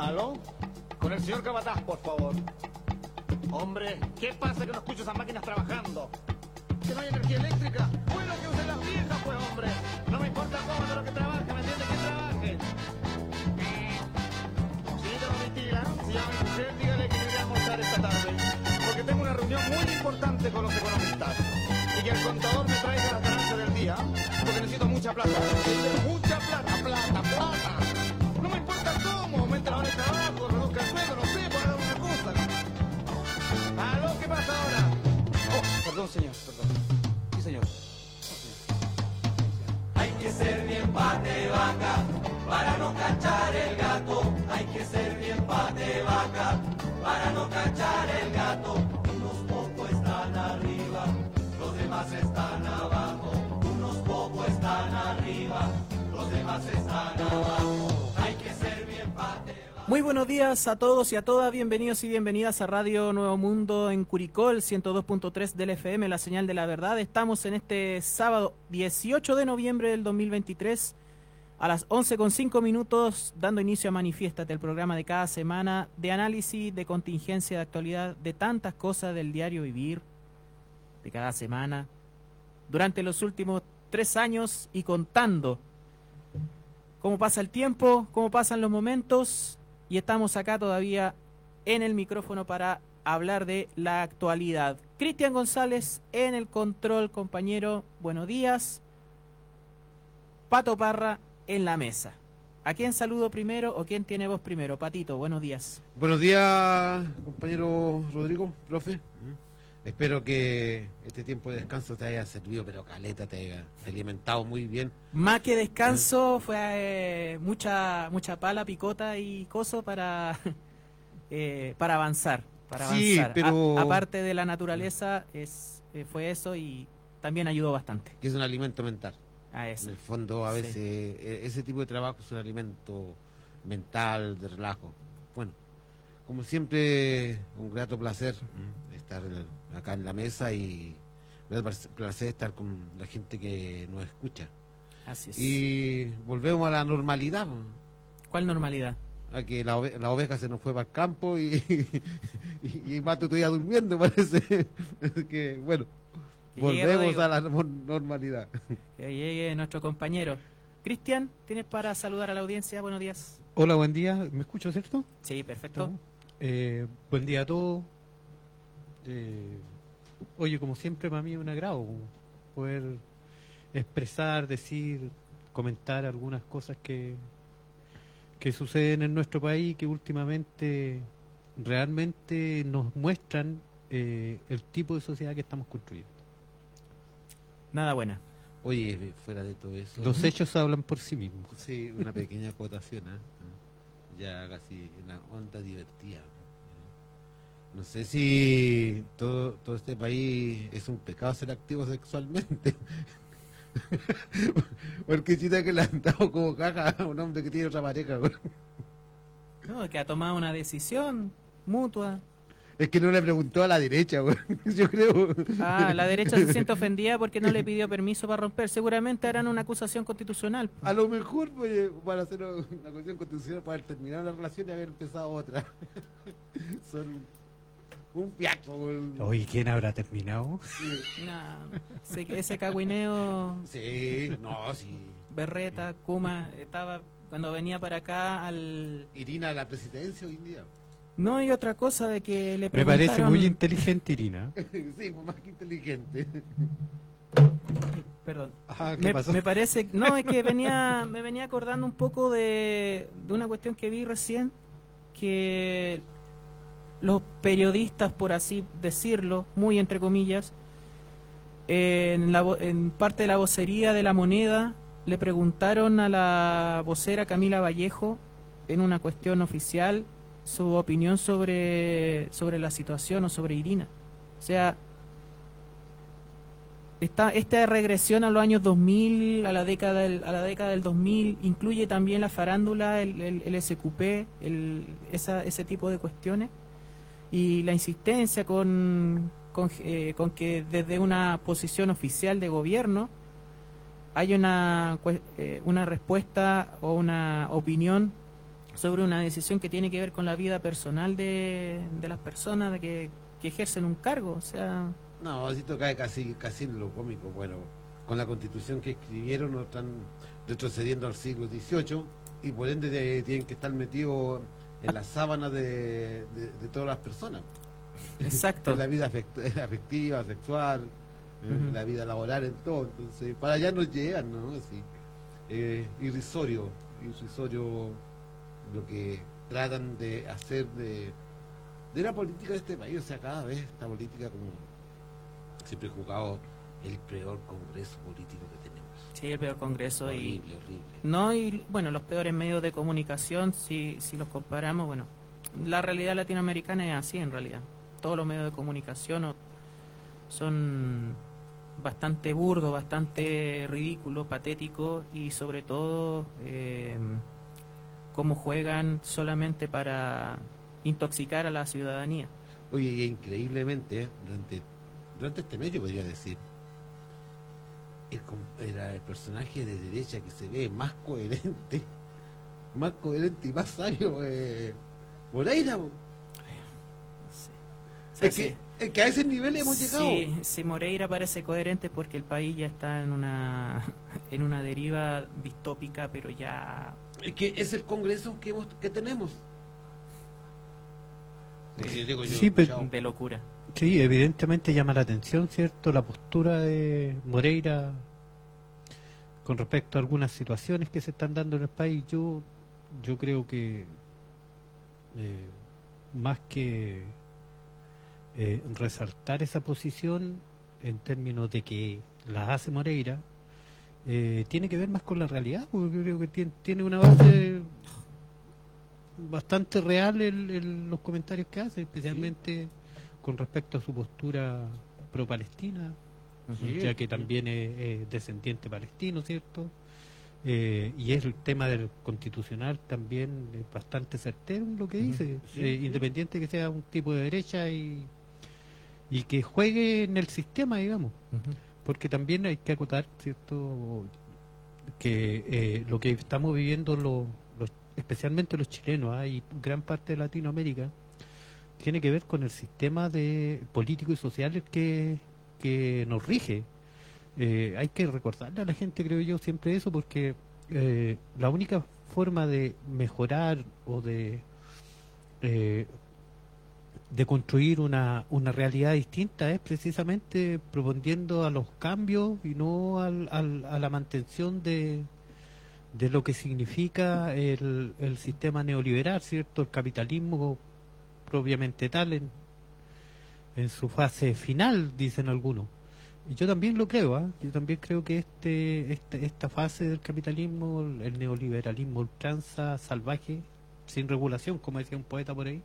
¿Aló? Con el señor Cabataz, por favor. Hombre, ¿qué pasa que no escucho esas máquinas trabajando? ¿Que no hay energía eléctrica? Bueno, que usen las viejas, pues, hombre. No me importa cómo, de lo que trabaje, ¿me entiende? Que trabaje. Señorita Domitila, si llama mi mujer, dígale que iré a almorzar esta tarde. Porque tengo una reunión muy importante con los economistas. Y que el contador me traiga las ganancias del día. Porque necesito mucha plata. Mucha plata, plata, plata. Trabajo, reduzca el sueldo, no sé, por alguna cosa. ¿Aló? ¿Qué pasa ahora? Oh, perdón, señor, perdón. Sí, señor. Hay que ser bien pate vaca para no cachar el gato. Hay que ser bien pate vaca para no cachar el gato. Unos pocos están arriba, los demás están abajo. Unos pocos están arriba, los demás están abajo. Muy buenos días a todos y a todas, bienvenidos y bienvenidas a Radio Nuevo Mundo en Curicol, 102.3 del FM, la señal de la verdad. Estamos en este sábado 18 de noviembre del 2023 a las 11.5 minutos, dando inicio a Manifiéstate, el programa de cada semana de análisis, de contingencia, de actualidad, de tantas cosas del diario vivir, de cada semana, durante los últimos tres años y contando cómo pasa el tiempo, cómo pasan los momentos y estamos acá todavía en el micrófono para hablar de la actualidad. Cristian González en el control, compañero, buenos días. Pato Parra en la mesa. ¿A quién saludo primero o quién tiene voz primero? Patito, buenos días. Buenos días, compañero Rodrigo, profe. Espero que este tiempo de descanso te haya servido, pero caleta, te haya alimentado muy bien. Más que descanso, fue eh, mucha mucha pala, picota y coso para, eh, para avanzar. Para Sí, avanzar. A- pero- aparte de la naturaleza, es, eh, fue eso y también ayudó bastante Que es un alimento mental. a En eso. el fondo, a Sí. veces, e- ese tipo de trabajo es un alimento mental, de relajo. Bueno, como siempre, un grato placer ¿m? Estar acá en la mesa y un grato placer estar con la gente que nos escucha. Así es. Y volvemos a la normalidad. ¿Cuál normalidad? a que la, ove- la oveja se nos fue para el campo y, y, y Mato todavía durmiendo, parece. Que, bueno, Que volvemos a la no- normalidad. Que llegue nuestro compañero. Cristian, ¿tienes para saludar a la audiencia? Buenos días. Hola, buen día. ¿Me escucho, cierto? Sí, perfecto. Eh, buen día a todos. Eh, oye, como siempre, para mí es un agrado poder expresar, decir, comentar algunas cosas que, que suceden en nuestro país que últimamente realmente nos muestran eh, el tipo de sociedad que estamos construyendo. Nada buena. Oye, fuera de todo eso. Los hechos hablan por sí mismos. Sí, una pequeña acotación, ¿ah? Ya casi en la onda divertida. No sé si todo, todo este país es un pecado ser activo sexualmente. Porque chita que le han dado como caja a un hombre que tiene otra pareja. güey. No, que ha tomado una decisión mutua. Es que no le preguntó a la derecha, güey. yo creo. Ah, la derecha se siente ofendida porque no le pidió permiso para romper. Seguramente harán una acusación constitucional. A lo mejor, pues, para hacer una cuestión constitucional, para haber terminado la relación y haber empezado otra. Son un piaco. Oye, ¿quién habrá terminado? No, ese, cagüineo, Sí, no, sí. Berreta, Kuma, estaba cuando venía para acá al... Irina, la presidencia hoy en día. No, hay otra cosa de que le Me parece preguntaron... muy inteligente, Irina. sí, más que inteligente. Perdón. Ah, ¿qué Me, pasó? me parece, no, es que venía, me venía acordando un poco de, de una cuestión que vi recién, que los periodistas, por así decirlo, muy entre comillas, en, la, en parte de la vocería de la moneda, le preguntaron a la vocera Camila Vallejo, en una cuestión oficial, su opinión sobre, sobre la situación o sobre Irina. O sea, esta, esta regresión a los años 2000, a la década del, a la década del 2000, incluye también la farándula, el, el, el SQP, el, esa, ese tipo de cuestiones. Y la insistencia con, eh, con que desde una posición oficial de gobierno hay una, eh, una respuesta o una opinión sobre una decisión que tiene que ver con la vida personal de, de las personas de que, ejercen un cargo. O sea, No, así cae casi, casi lo cómico. Bueno, con la constitución que escribieron no están retrocediendo al siglo XVIII y por ende de- tienen que estar metidos en la sábana de, de- de todas las personas. exacto. En la vida afect- afectiva, sexual, en Ujú. la vida laboral, en todo. Entonces, para allá nos llegan, ¿no? Así, eh, irrisorio, irrisorio lo que tratan de hacer de, de la política de este país. O sea, cada vez esta política, como siempre he jugado, el peor congreso político. Sí, el peor congreso y... Horrible, horrible. No, y bueno, los peores medios de comunicación, si, si los comparamos, bueno, la realidad latinoamericana es así en realidad. Todos los medios de comunicación son bastante burdos, bastante ridículos, patéticos y sobre todo eh, cómo juegan solamente para intoxicar a la ciudadanía. Oye, y increíblemente, ¿eh? durante, durante este mes yo podría decir, el, com- era el personaje de derecha que se ve más coherente, más coherente y más sabio, eh, Moreira. po. O sea, Es sí. que, es que a ese nivel hemos llegado. Sí, si Moreira parece coherente porque el país ya está en una en una deriva distópica, pero ya Es que es el congreso que, hemos, que tenemos. Sí, digo yo, Sí, pero- de locura. Sí, evidentemente llama la atención, ¿cierto? La postura de Moreira con respecto a algunas situaciones que se están dando en el país. Yo, yo creo que eh, más que eh, resaltar esa posición en términos de que la hace Moreira, eh, tiene que ver más con la realidad, porque yo creo que tiene, tiene una base bastante real en, los comentarios que hace, especialmente con respecto a su postura pro-palestina, Sí, ya que también es, es descendiente palestino, ¿cierto? Eh, y es el tema del constitucional también es bastante certero en lo que dice, Sí, eh, sí. independiente que sea un tipo de derecha y, y que juegue en el sistema, digamos porque también hay que acotar, ¿cierto?, que eh, lo que estamos viviendo, los, los- especialmente los chilenos ¿ah? y gran parte de Latinoamérica, tiene que ver con el sistema de político y social que, que nos rige. Eh, hay que recordarle a la gente, creo yo, siempre eso, porque eh, la única forma de mejorar o de eh, de construir una, una realidad distinta es precisamente proponiendo a los cambios y no al, al- a la mantención de, de lo que significa el, el sistema neoliberal, ¿cierto? El capitalismo propiamente tal en, su fase final, dicen algunos. Y yo también lo creo, ¿ah? yo también creo que este, este esta fase del capitalismo, el neoliberalismo ultranza, salvaje, sin regulación, como decía un poeta por ahí,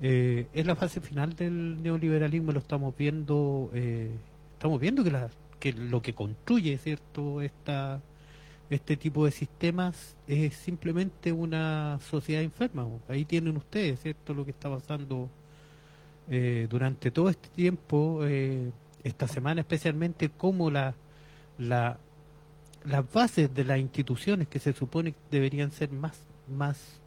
eh, es la fase final del neoliberalismo, lo estamos viendo, eh, estamos viendo que, la, que lo que construye cierto esta este tipo de sistemas es simplemente una sociedad enferma. Ahí tienen ustedes, cierto, lo que está pasando eh, durante todo este tiempo, eh, esta semana especialmente, cómo la, la las bases de las instituciones que se supone deberían ser más más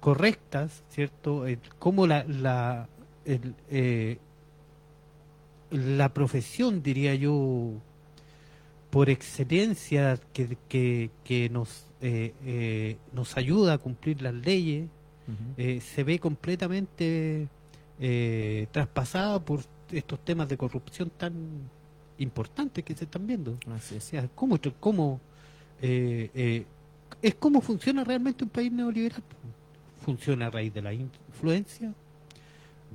correctas, ¿cierto? El- cómo la, la, el, eh, la profesión, diría yo, por excelencia, que, que, que nos, eh, eh, nos ayuda a cumplir las leyes, eh, se ve completamente eh, traspasada por estos temas de corrupción tan importantes que se están viendo. Así O es. sea, ¿cómo, eh, eh, es cómo funciona realmente un país neoliberal? Funciona a raíz de la influencia,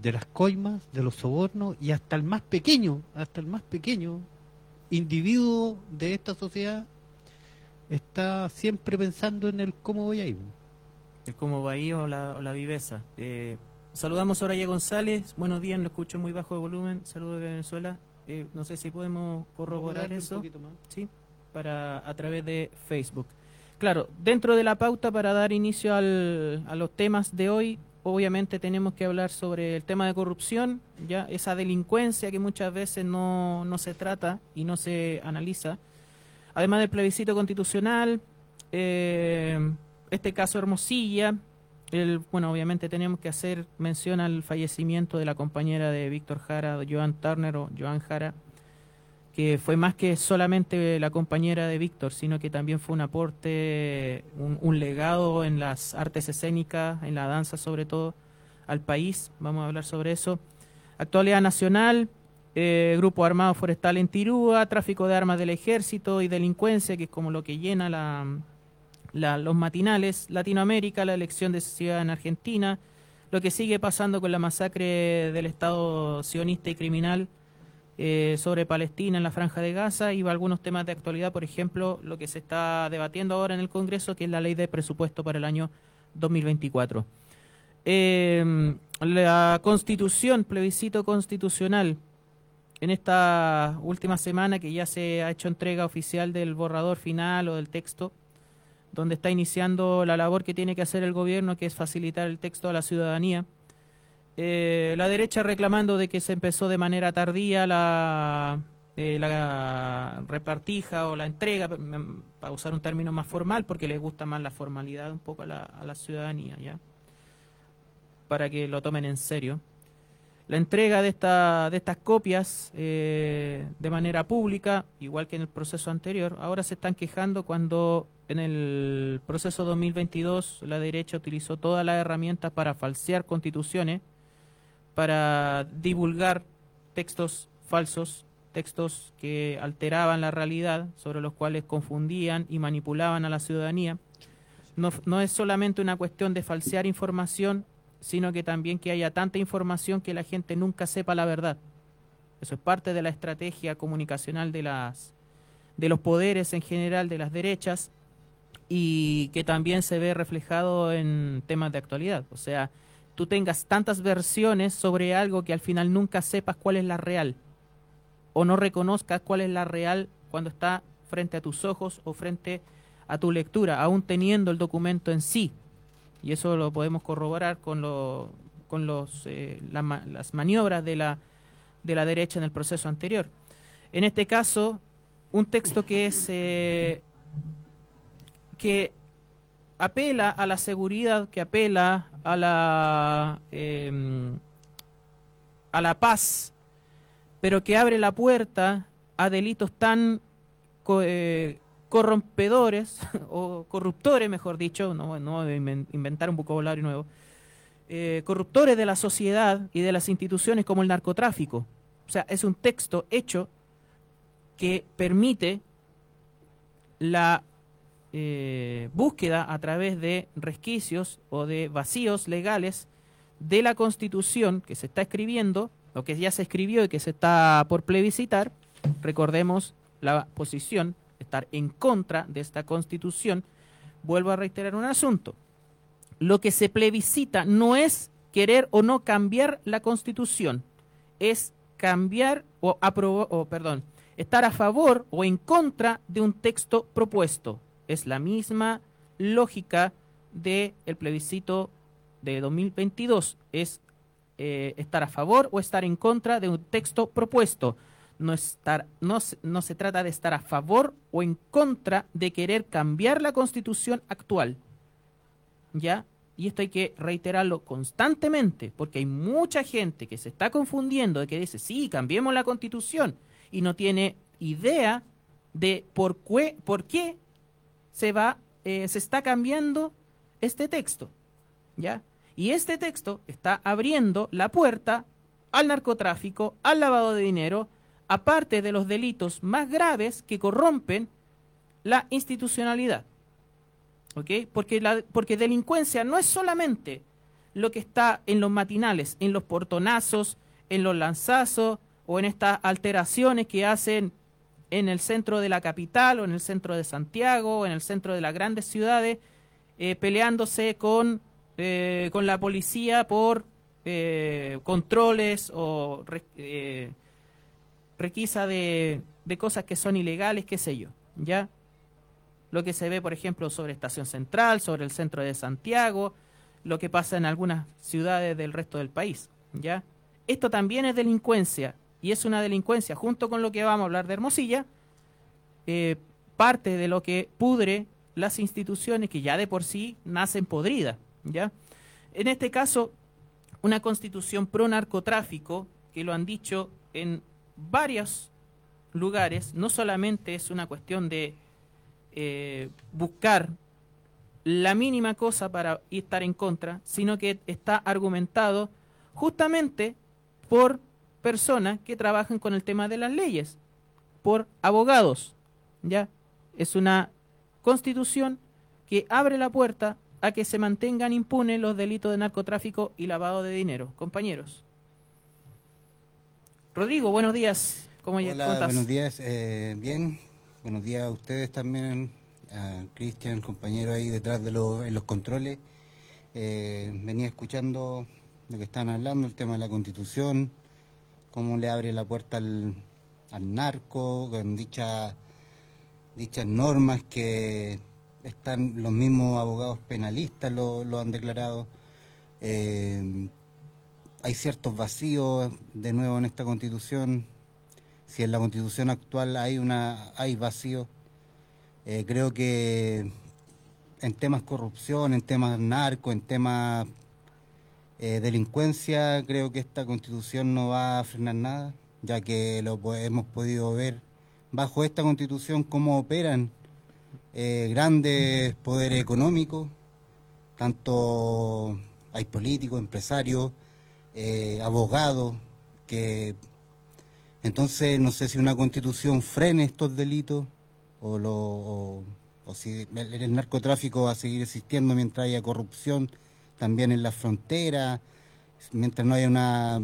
de las coimas, de los sobornos y hasta el más pequeño, hasta el más pequeño individuo de esta sociedad está siempre pensando en el cómo voy a ir. Es como Bahía o la, o la viveza. Eh, saludamos a Soraya González. Buenos días, lo escucho muy bajo de volumen. Saludos de Venezuela. Eh, no sé si podemos corroborar eso. Sí, para a través de Facebook. Claro, dentro de la pauta para dar inicio al- a los temas de hoy, obviamente tenemos que hablar sobre el tema de corrupción, ya esa delincuencia que muchas veces no, no se trata y no se analiza. Además del plebiscito constitucional, eh, este caso Hermosilla, el, bueno, obviamente tenemos que hacer mención al fallecimiento de la compañera de Víctor Jara, Joan Turner o Joan Jara, que fue más que solamente la compañera de Víctor, sino que también fue un aporte, un, legado en las artes escénicas, en la danza sobre todo, al país. Vamos a hablar sobre eso. Actualidad nacional, eh, Grupo Armado Forestal en Tirúa, tráfico de armas del ejército y delincuencia, que es como lo que llena la, los matinales, Latinoamérica, la elección de ciudad en Argentina, lo que sigue pasando con la masacre del Estado sionista y criminal eh, sobre Palestina en la franja de Gaza y algunos temas de actualidad, por ejemplo, lo que se está debatiendo ahora en el Congreso, que es la ley de presupuesto para el año 2024. Eh, la constitución, plebiscito constitucional, en esta última semana que ya se ha hecho entrega oficial del borrador final o del texto, donde está iniciando la labor que tiene que hacer el gobierno, que es facilitar el texto a la ciudadanía. Eh, la derecha reclamando de que se empezó de manera tardía la, eh, repartija o la entrega, para usar un término más formal, porque les gusta más la formalidad un poco a la, a la ciudadanía, ¿ya? Para que lo tomen en serio. La entrega de, esta, de estas copias eh, de manera pública, igual que en el proceso anterior, ahora se están quejando cuando en el proceso 2022 la derecha utilizó todas las herramientas para falsear constituciones para divulgar textos falsos, textos que alteraban la realidad, sobre los cuales confundían y manipulaban a la ciudadanía. No, no es solamente una cuestión de falsear información, sino que también que haya tanta información que la gente nunca sepa la verdad. Eso es parte de la estrategia comunicacional de las de los poderes en general de las derechas y que también se ve reflejado en temas de actualidad. O sea, tú tengas tantas versiones sobre algo que al final nunca sepas cuál es la real o no reconozcas cuál es la real cuando está frente a tus ojos o frente a tu lectura, aún teniendo el documento en sí. Y eso lo podemos corroborar con, con los, eh, las maniobras de la, de la derecha en el proceso anterior. En este caso, un texto que es eh, que apela a la seguridad, que apela a la, em, a la paz, pero que abre la puerta a delitos tan eh, corrompedores o corruptores, mejor dicho, no, no inventar un vocabulario nuevo, eh, corruptores de la sociedad y de las instituciones como el narcotráfico. O sea, es un texto hecho que permite la eh, búsqueda a través de resquicios o de vacíos legales de la constitución que se está escribiendo, o que ya se escribió y que se está por plebiscitar, recordemos la posición, estar en contra de esta constitución, vuelvo a reiterar un asunto. Lo que se plebiscita no es querer o no cambiar la constitución, es cambiar o aprobar, o perdón, estar a favor o en contra de un texto propuesto es la misma lógica del el plebiscito de 2022, es eh, estar a favor o estar en contra de un texto propuesto. No, estar, no, no se trata de estar a favor o en contra de querer cambiar la constitución actual. ¿Ya? Y esto hay que reiterarlo constantemente, porque hay mucha gente que se está confundiendo de que dice, sí, cambiemos la constitución, y no tiene idea de por, qué, por qué se va, eh, se está cambiando este texto, ¿ya? Y este texto está abriendo la puerta al narcotráfico, al lavado de dinero, aparte de los delitos más graves que corrompen la institucionalidad. Porque, la, porque delincuencia no es solamente lo que está en los matinales, en los portonazos, en los lanzazos o en estas alteraciones que hacen en el centro de la capital o en el centro de Santiago o en el centro de las grandes ciudades eh, peleándose con, eh, con la policía por eh, controles o requisa de, de cosas que son ilegales, qué sé yo, ¿ya? Lo que se ve, por ejemplo, sobre Estación Central, sobre el centro de Santiago, lo que pasa en algunas ciudades del resto del país, ¿ya? Esto también es delincuencia, y es una delincuencia, junto con lo que vamos a hablar de Hermosilla, eh, parte de lo que pudre las instituciones que ya de por sí nacen podridas, ¿ya? En este caso, una constitución pro narcotráfico, que lo han dicho en varios lugares, no solamente es una cuestión de eh, buscar la mínima cosa para estar en contra, sino que está argumentado justamente por personas que trabajan con el tema de las leyes, por abogados. ¿Ya? Es una constitución que abre la puerta a que se mantengan impunes los delitos de narcotráfico y lavado de dinero. Compañeros. Rodrigo, buenos días. ¿Cómo, Hola, buenos días. Eh, bien, buenos días a ustedes también, a Cristian, compañero ahí detrás de los, en los controles. Eh, venía escuchando lo que están hablando, el tema de la constitución, cómo le abre la puerta al, narco, con dicha, dichas normas que están los mismos abogados penalistas lo, han declarado. Eh, hay ciertos vacíos de nuevo en esta constitución. Si en la constitución actual hay una hay vacío, eh, creo que en temas corrupción, en temas narco, en temas eh, delincuencia, creo que esta constitución no va a frenar nada, ya que lo hemos podido ver bajo esta constitución cómo operan eh, grandes poderes económicos, tanto hay políticos, empresarios, eh, abogados, que entonces no sé si una constitución frene estos delitos o, lo, o, si el, narcotráfico va a seguir existiendo mientras haya corrupción también en la frontera, mientras no haya una,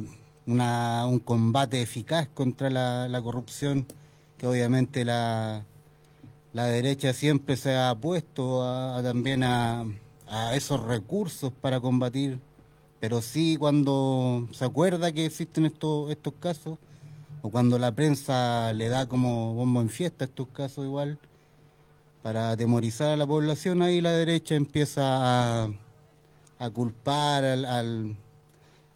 un combate eficaz contra la corrupción, que obviamente la, la derecha siempre se ha puesto también a, esos recursos para combatir, pero sí cuando se acuerda que existen estos, estos casos, o cuando la prensa le da como bombo en fiesta estos casos igual, para atemorizar a la población, ahí la derecha empieza a, a culpar al,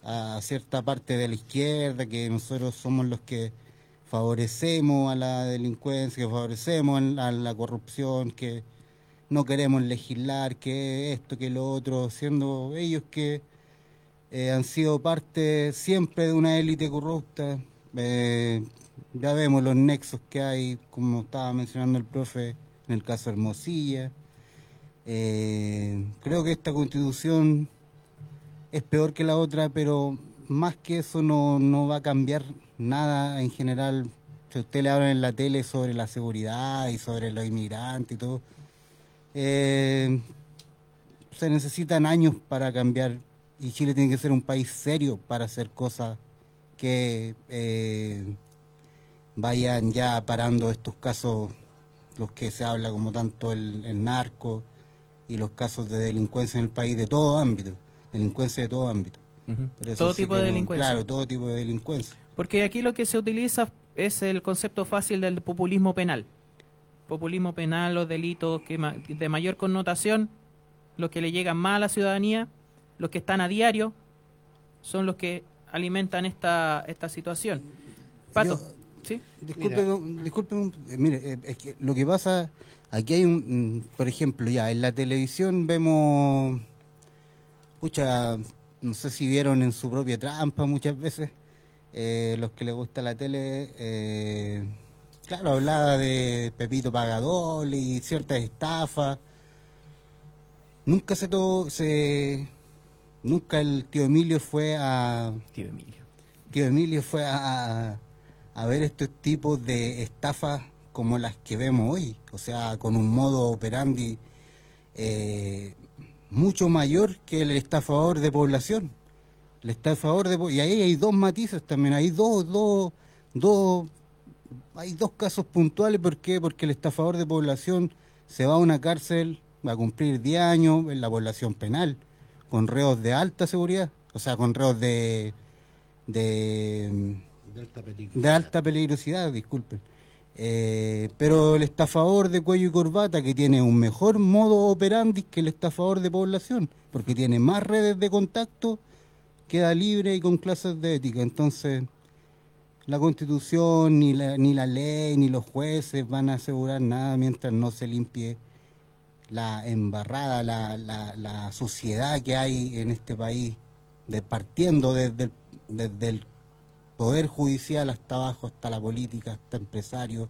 a cierta parte de la izquierda, que nosotros somos los que favorecemos a la delincuencia, que favorecemos a la corrupción, que no queremos legislar, que esto, que lo otro, siendo ellos que eh, han sido parte siempre de una élite corrupta. Eh, ya vemos los nexos que hay, como estaba mencionando el profe, en el caso Hermosilla. Eh, creo que esta constitución es peor que la otra, pero más que eso no, no va a cambiar nada en general. Si usted le habla en la tele sobre la seguridad y sobre los inmigrantes y todo, eh, se necesitan años para cambiar y Chile tiene que ser un país serio para hacer cosas que eh, vayan ya parando estos casos, los que se habla como tanto el, el narco y los casos de delincuencia en el país de todo ámbito, delincuencia de todo ámbito. Todo tipo de delincuencia. Claro, todo tipo de delincuencia. Porque aquí lo que se utiliza es el concepto fácil del populismo penal. Populismo penal, los delitos que de mayor connotación, los que le llegan más a la ciudadanía, los que están a diario, son los que alimentan esta, esta situación. Pato, ¿sí? Disculpe, mire, eh, es que lo que pasa, aquí hay un, por ejemplo, ya en la televisión vemos, escucha, no sé si vieron en su propia trampa muchas veces, eh, los que les gusta la tele, eh, claro, hablaba de Pepito Pagador y ciertas estafas. Nunca se todo, se, nunca el tío Emilio fue a, tío Emilio, tío Emilio fue a, a ver estos tipos de estafas como las que vemos hoy, o sea, con un modo operandi eh, mucho mayor que el estafador de población. El estafador de y ahí hay dos matices también, hay dos, dos, dos, hay dos casos puntuales, ¿por qué? Porque el estafador de población se va a una cárcel, va a cumplir 10 años en la población penal, con reos de alta seguridad, o sea, con reos de de, de alta peligrosidad, disculpen. Eh, pero el estafador de cuello y corbata, que tiene un mejor modo operandi que el estafador de población, porque tiene más redes de contacto, queda libre y con clases de ética. Entonces, la constitución, ni la, ni la ley, ni los jueces van a asegurar nada mientras no se limpie la embarrada, la, la, la suciedad que hay en este país, de partiendo desde desde el poder judicial hasta abajo, hasta la política, hasta empresarios,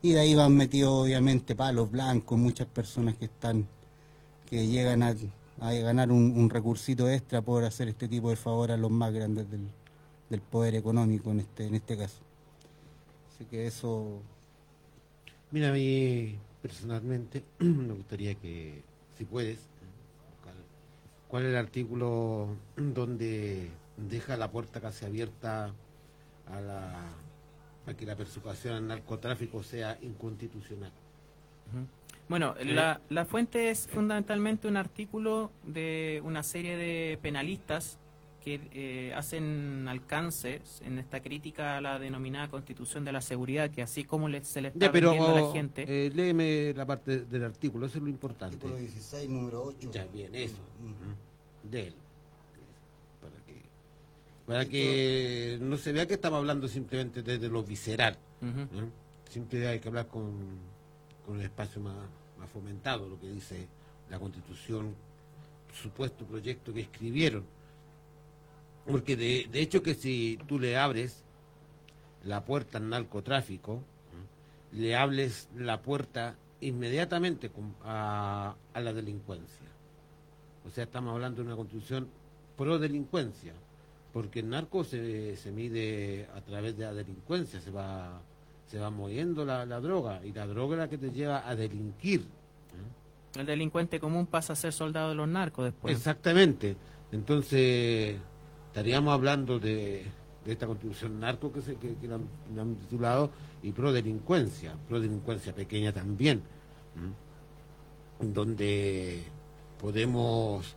y de ahí van metidos obviamente palos blancos, muchas personas que están, que llegan a, ganar un, un recursito extra por hacer este tipo de favor a los más grandes del, del poder económico en este, en este caso. Así que eso Mira, a mí personalmente me gustaría que, si puedes, ¿cuál, cuál es el artículo donde deja la puerta casi abierta a, la, a que la persecución al narcotráfico sea inconstitucional? Bueno, la, la fuente es fundamentalmente un artículo de una serie de penalistas que eh, hacen alcances en esta crítica a la denominada Constitución de la Seguridad, que así como le- se le está Ya, pero vendiendo a la gente... eh, léeme la parte del artículo, eso es lo importante. Artículo 16, número 8. Ya, bien, eso. Mm. De él. Para que, no se vea que estamos hablando simplemente desde lo visceral. Siempre hay que hablar con, con un espacio más, más fomentado, lo que dice la constitución, supuesto proyecto que escribieron. Porque de, de hecho que si tú le abres la puerta al narcotráfico, ¿no? le hables la puerta inmediatamente a, a la delincuencia. O sea, estamos hablando de una constitución pro delincuencia, porque el narco se, se mide a través de la delincuencia, se va, se va moviendo la, la droga, y la droga es la que te lleva a delinquir. ¿eh? El delincuente común pasa a ser soldado de los narcos después. Exactamente. Entonces, estaríamos hablando de, de esta constitución narco que, se, que, que la han, la han titulado y pro delincuencia, pro delincuencia pequeña también, ¿m? donde podemos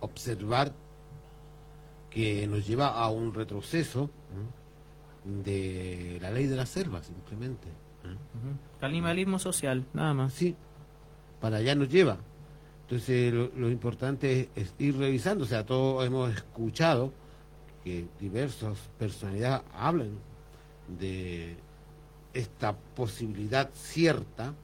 observar que nos lleva a un retroceso de la ley de la selva, simplemente. Canibalismo social, nada más. Sí, para allá nos lleva. Entonces, lo, lo importante es, es ir revisando. O sea, todos hemos escuchado que diversas personalidades hablan de esta posibilidad cierta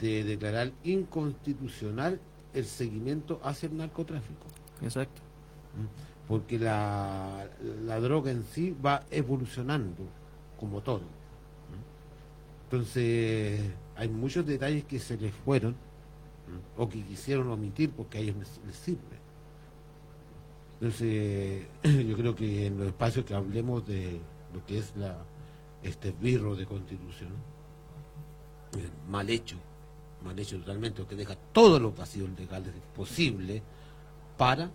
de declarar inconstitucional el seguimiento hacia el narcotráfico. Exacto. Porque la, la droga en sí va evolucionando, como todo. Entonces, hay muchos detalles que se les fueron o que quisieron omitir porque a ellos les, les sirve. Entonces, yo creo que en los espacios que hablemos de lo que es la este birro de constitución, mal hecho, mal hecho totalmente, que deja todos los vacíos legales posibles para,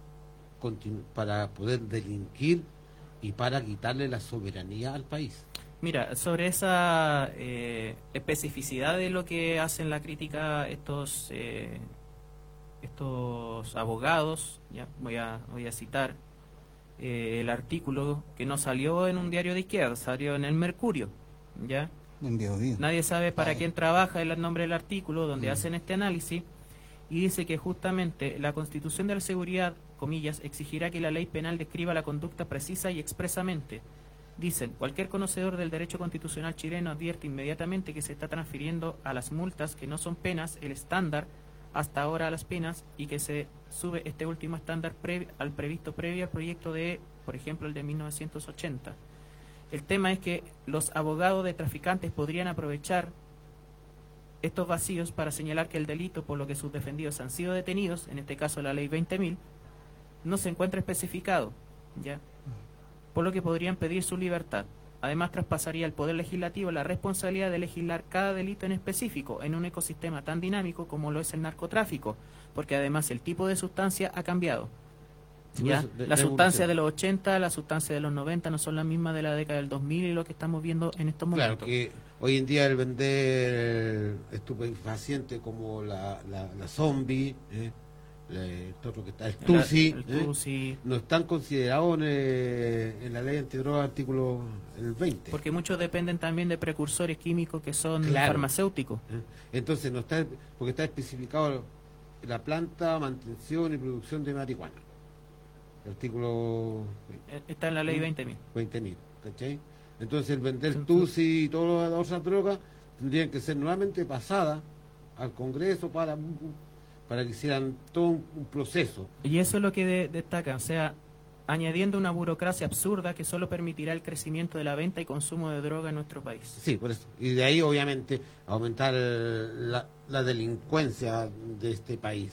para poder delinquir y para quitarle la soberanía al país. Mira, sobre esa eh, especificidad de lo que hacen la crítica estos eh, estos abogados, ya voy a voy a citar eh, el artículo que no salió en un diario de izquierda, salió en el Mercurio, ya. En Biobío. Nadie sabe para quién trabaja el nombre del artículo donde hacen este análisis y dice que justamente la Constitución de la Seguridad, comillas, exigirá que la ley penal describa la conducta precisa y expresamente. Dicen, cualquier conocedor del derecho constitucional chileno advierte inmediatamente que se está transfiriendo a las multas que no son penas el estándar hasta ahora a las penas y que se sube este último estándar al previsto previo al proyecto de, por ejemplo, el de 1980. El tema es que los abogados de traficantes podrían aprovechar estos vacíos para señalar que el delito por lo que sus defendidos han sido detenidos, en este caso la ley 20.000, no se encuentra especificado, ¿ya? Por lo que podrían pedir su libertad. Además, traspasaría al Poder Legislativo la responsabilidad de legislar cada delito en específico en un ecosistema tan dinámico como lo es el narcotráfico, porque además el tipo de sustancia ha cambiado. ¿ya? La sustancia de los 80, la sustancia de los 90 no son las mismas de la década del 2000 y lo que estamos viendo en estos Claro, momentos. que hoy en día el vender estupefaciente como la, la, la zombie, ¿eh? Esto otro que está el TUSI, ¿eh? TUSI, no están considerados en, eh, en la ley antidroga artículo el 20. Porque muchos dependen también de precursores químicos que son Claro. farmacéuticos. ¿eh? Entonces no está porque está especificado la planta, mantención y producción de marihuana. El artículo Eh, Está en la ley 20.000. 20.000, ¿cachai? Entonces el vender TUSI y todas las otras drogas tendrían que ser nuevamente pasadas al Congreso para, para que hicieran todo un, un proceso. Y eso es lo que de- destaca, o sea, añadiendo una burocracia absurda que solo permitirá el crecimiento de la venta y consumo de droga en nuestro país. Sí, por eso. Y de ahí, obviamente, aumentar la, la delincuencia de este país.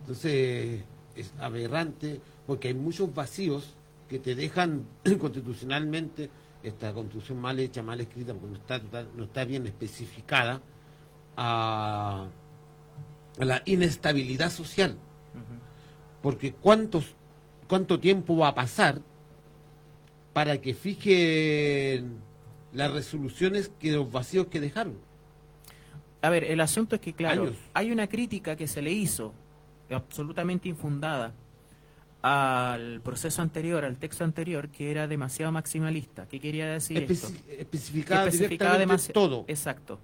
Entonces, es aberrante porque hay muchos vacíos que te dejan constitucionalmente esta constitución mal hecha, mal escrita, porque no está, no está bien especificada a, a la inestabilidad social. Porque cuántos, cuánto tiempo va a pasar para que fijen las resoluciones que los vacíos que dejaron. A ver, el asunto es que, claro, Años. hay una crítica que se le hizo, absolutamente infundada, al proceso anterior, al texto anterior, que era demasiado maximalista. ¿Qué quería decir esto? Especificada especificaba directamente demasi- todo. Exacto.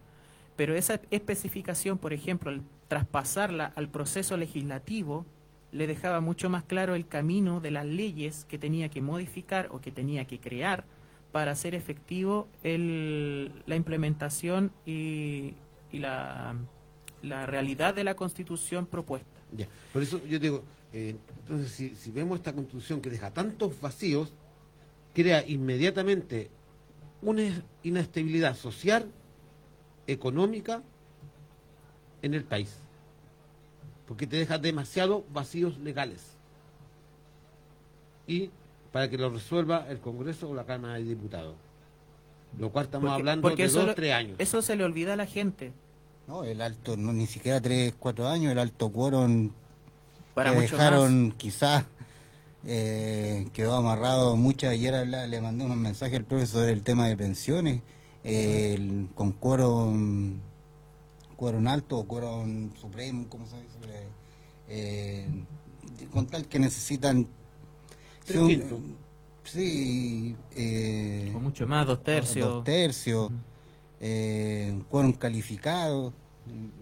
Pero esa especificación, por ejemplo, al traspasarla al proceso legislativo, le dejaba mucho más claro el camino de las leyes que tenía que modificar o que tenía que crear para hacer efectivo el- la implementación y, y la, realidad de la constitución propuesta. Ya. Por eso yo digo, eh, entonces si vemos esta constitución que deja tantos vacíos, crea inmediatamente una inestabilidad social, económica en el país. Porque te deja demasiados vacíos legales. Y para que lo resuelva el Congreso o la Cámara de Diputados. Lo cual estamos Porque- hablando porque de eso dos, lo- tres años. Eso se le olvida a la gente. No, el alto, no, ni siquiera 3, 4 años, el alto quórum Para que mucho dejaron quizás eh, quedó amarrado muchas ayer le mandé un mensaje al profesor sobre el tema de pensiones el- con quórum quórum alto o quórum supremo como se dice eh, con tal que necesitan sí, un- quintos. sí eh, O mucho más, dos tercios. dos tercios, eh, quórum calificado,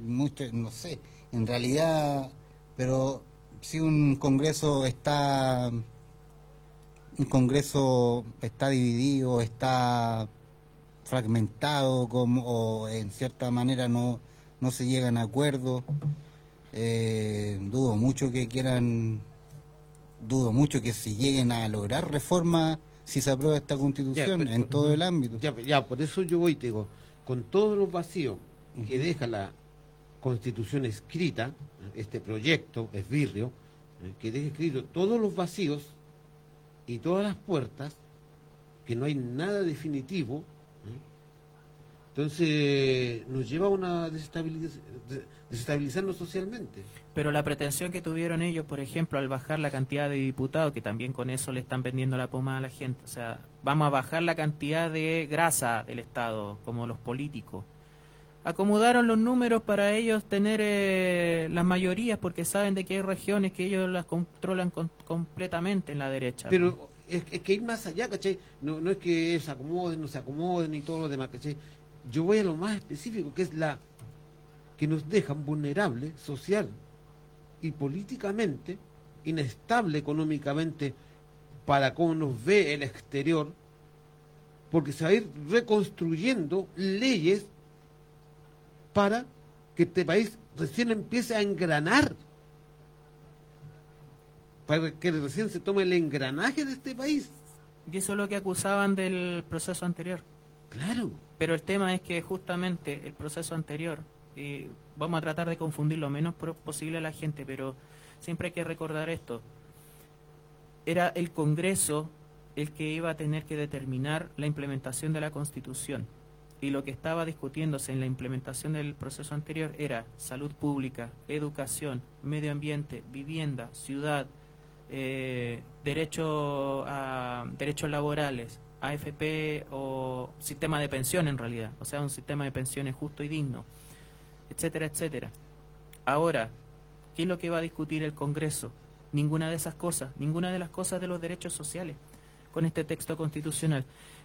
mucho, no sé, en realidad, pero si un Congreso está, un Congreso está dividido, está fragmentado, como, o en cierta manera no, no se llegan a acuerdos, eh, dudo mucho que quieran, dudo mucho que se lleguen a lograr reformas si se aprueba esta constitución pero- en todo el ámbito. Ya, ya, por eso yo voy te digo, con todos los vacíos que deja la constitución escrita, este proyecto, esbirrio, eh, que deja escrito todos los vacíos y todas las puertas, que no hay nada definitivo. Entonces nos lleva a una desestabiliz- de- desestabilizarnos socialmente. Pero la pretensión que tuvieron ellos, por ejemplo, al bajar la cantidad de diputados, que también con eso le están vendiendo la pomada a la gente, o sea, vamos a bajar la cantidad de grasa del Estado, como los políticos. Acomodaron los números para ellos tener eh, las mayorías, porque saben de que hay regiones que ellos las controlan con- completamente en la derecha. Pero es, es que ir más allá, ¿cachai? No, no es que se acomoden, no se acomoden y todo lo demás, ¿cachai? Yo voy a lo más específico, que es la que nos dejan vulnerables social y políticamente, inestable económicamente para cómo nos ve el exterior, porque se va a ir reconstruyendo leyes para que este país recién empiece a engranar para que recién se tome el engranaje de este país. Y eso es lo que acusaban del proceso anterior. Claro. Pero el tema es que justamente el proceso anterior, eh, vamos a tratar de confundir lo menos posible a la gente, pero siempre hay que recordar esto. Era el Congreso el que iba a tener que determinar la implementación de la Constitución. Y lo que estaba discutiéndose en la implementación del proceso anterior era salud pública, educación, medio ambiente, vivienda, ciudad, eh, derecho a derechos laborales, AFP o sistema de pensión en realidad, o sea, un sistema de pensiones justo y digno, etcétera, etcétera. Ahora, ¿qué es lo que va a discutir el Congreso? Ninguna de esas cosas, ninguna de las cosas de los derechos sociales con este texto constitucional.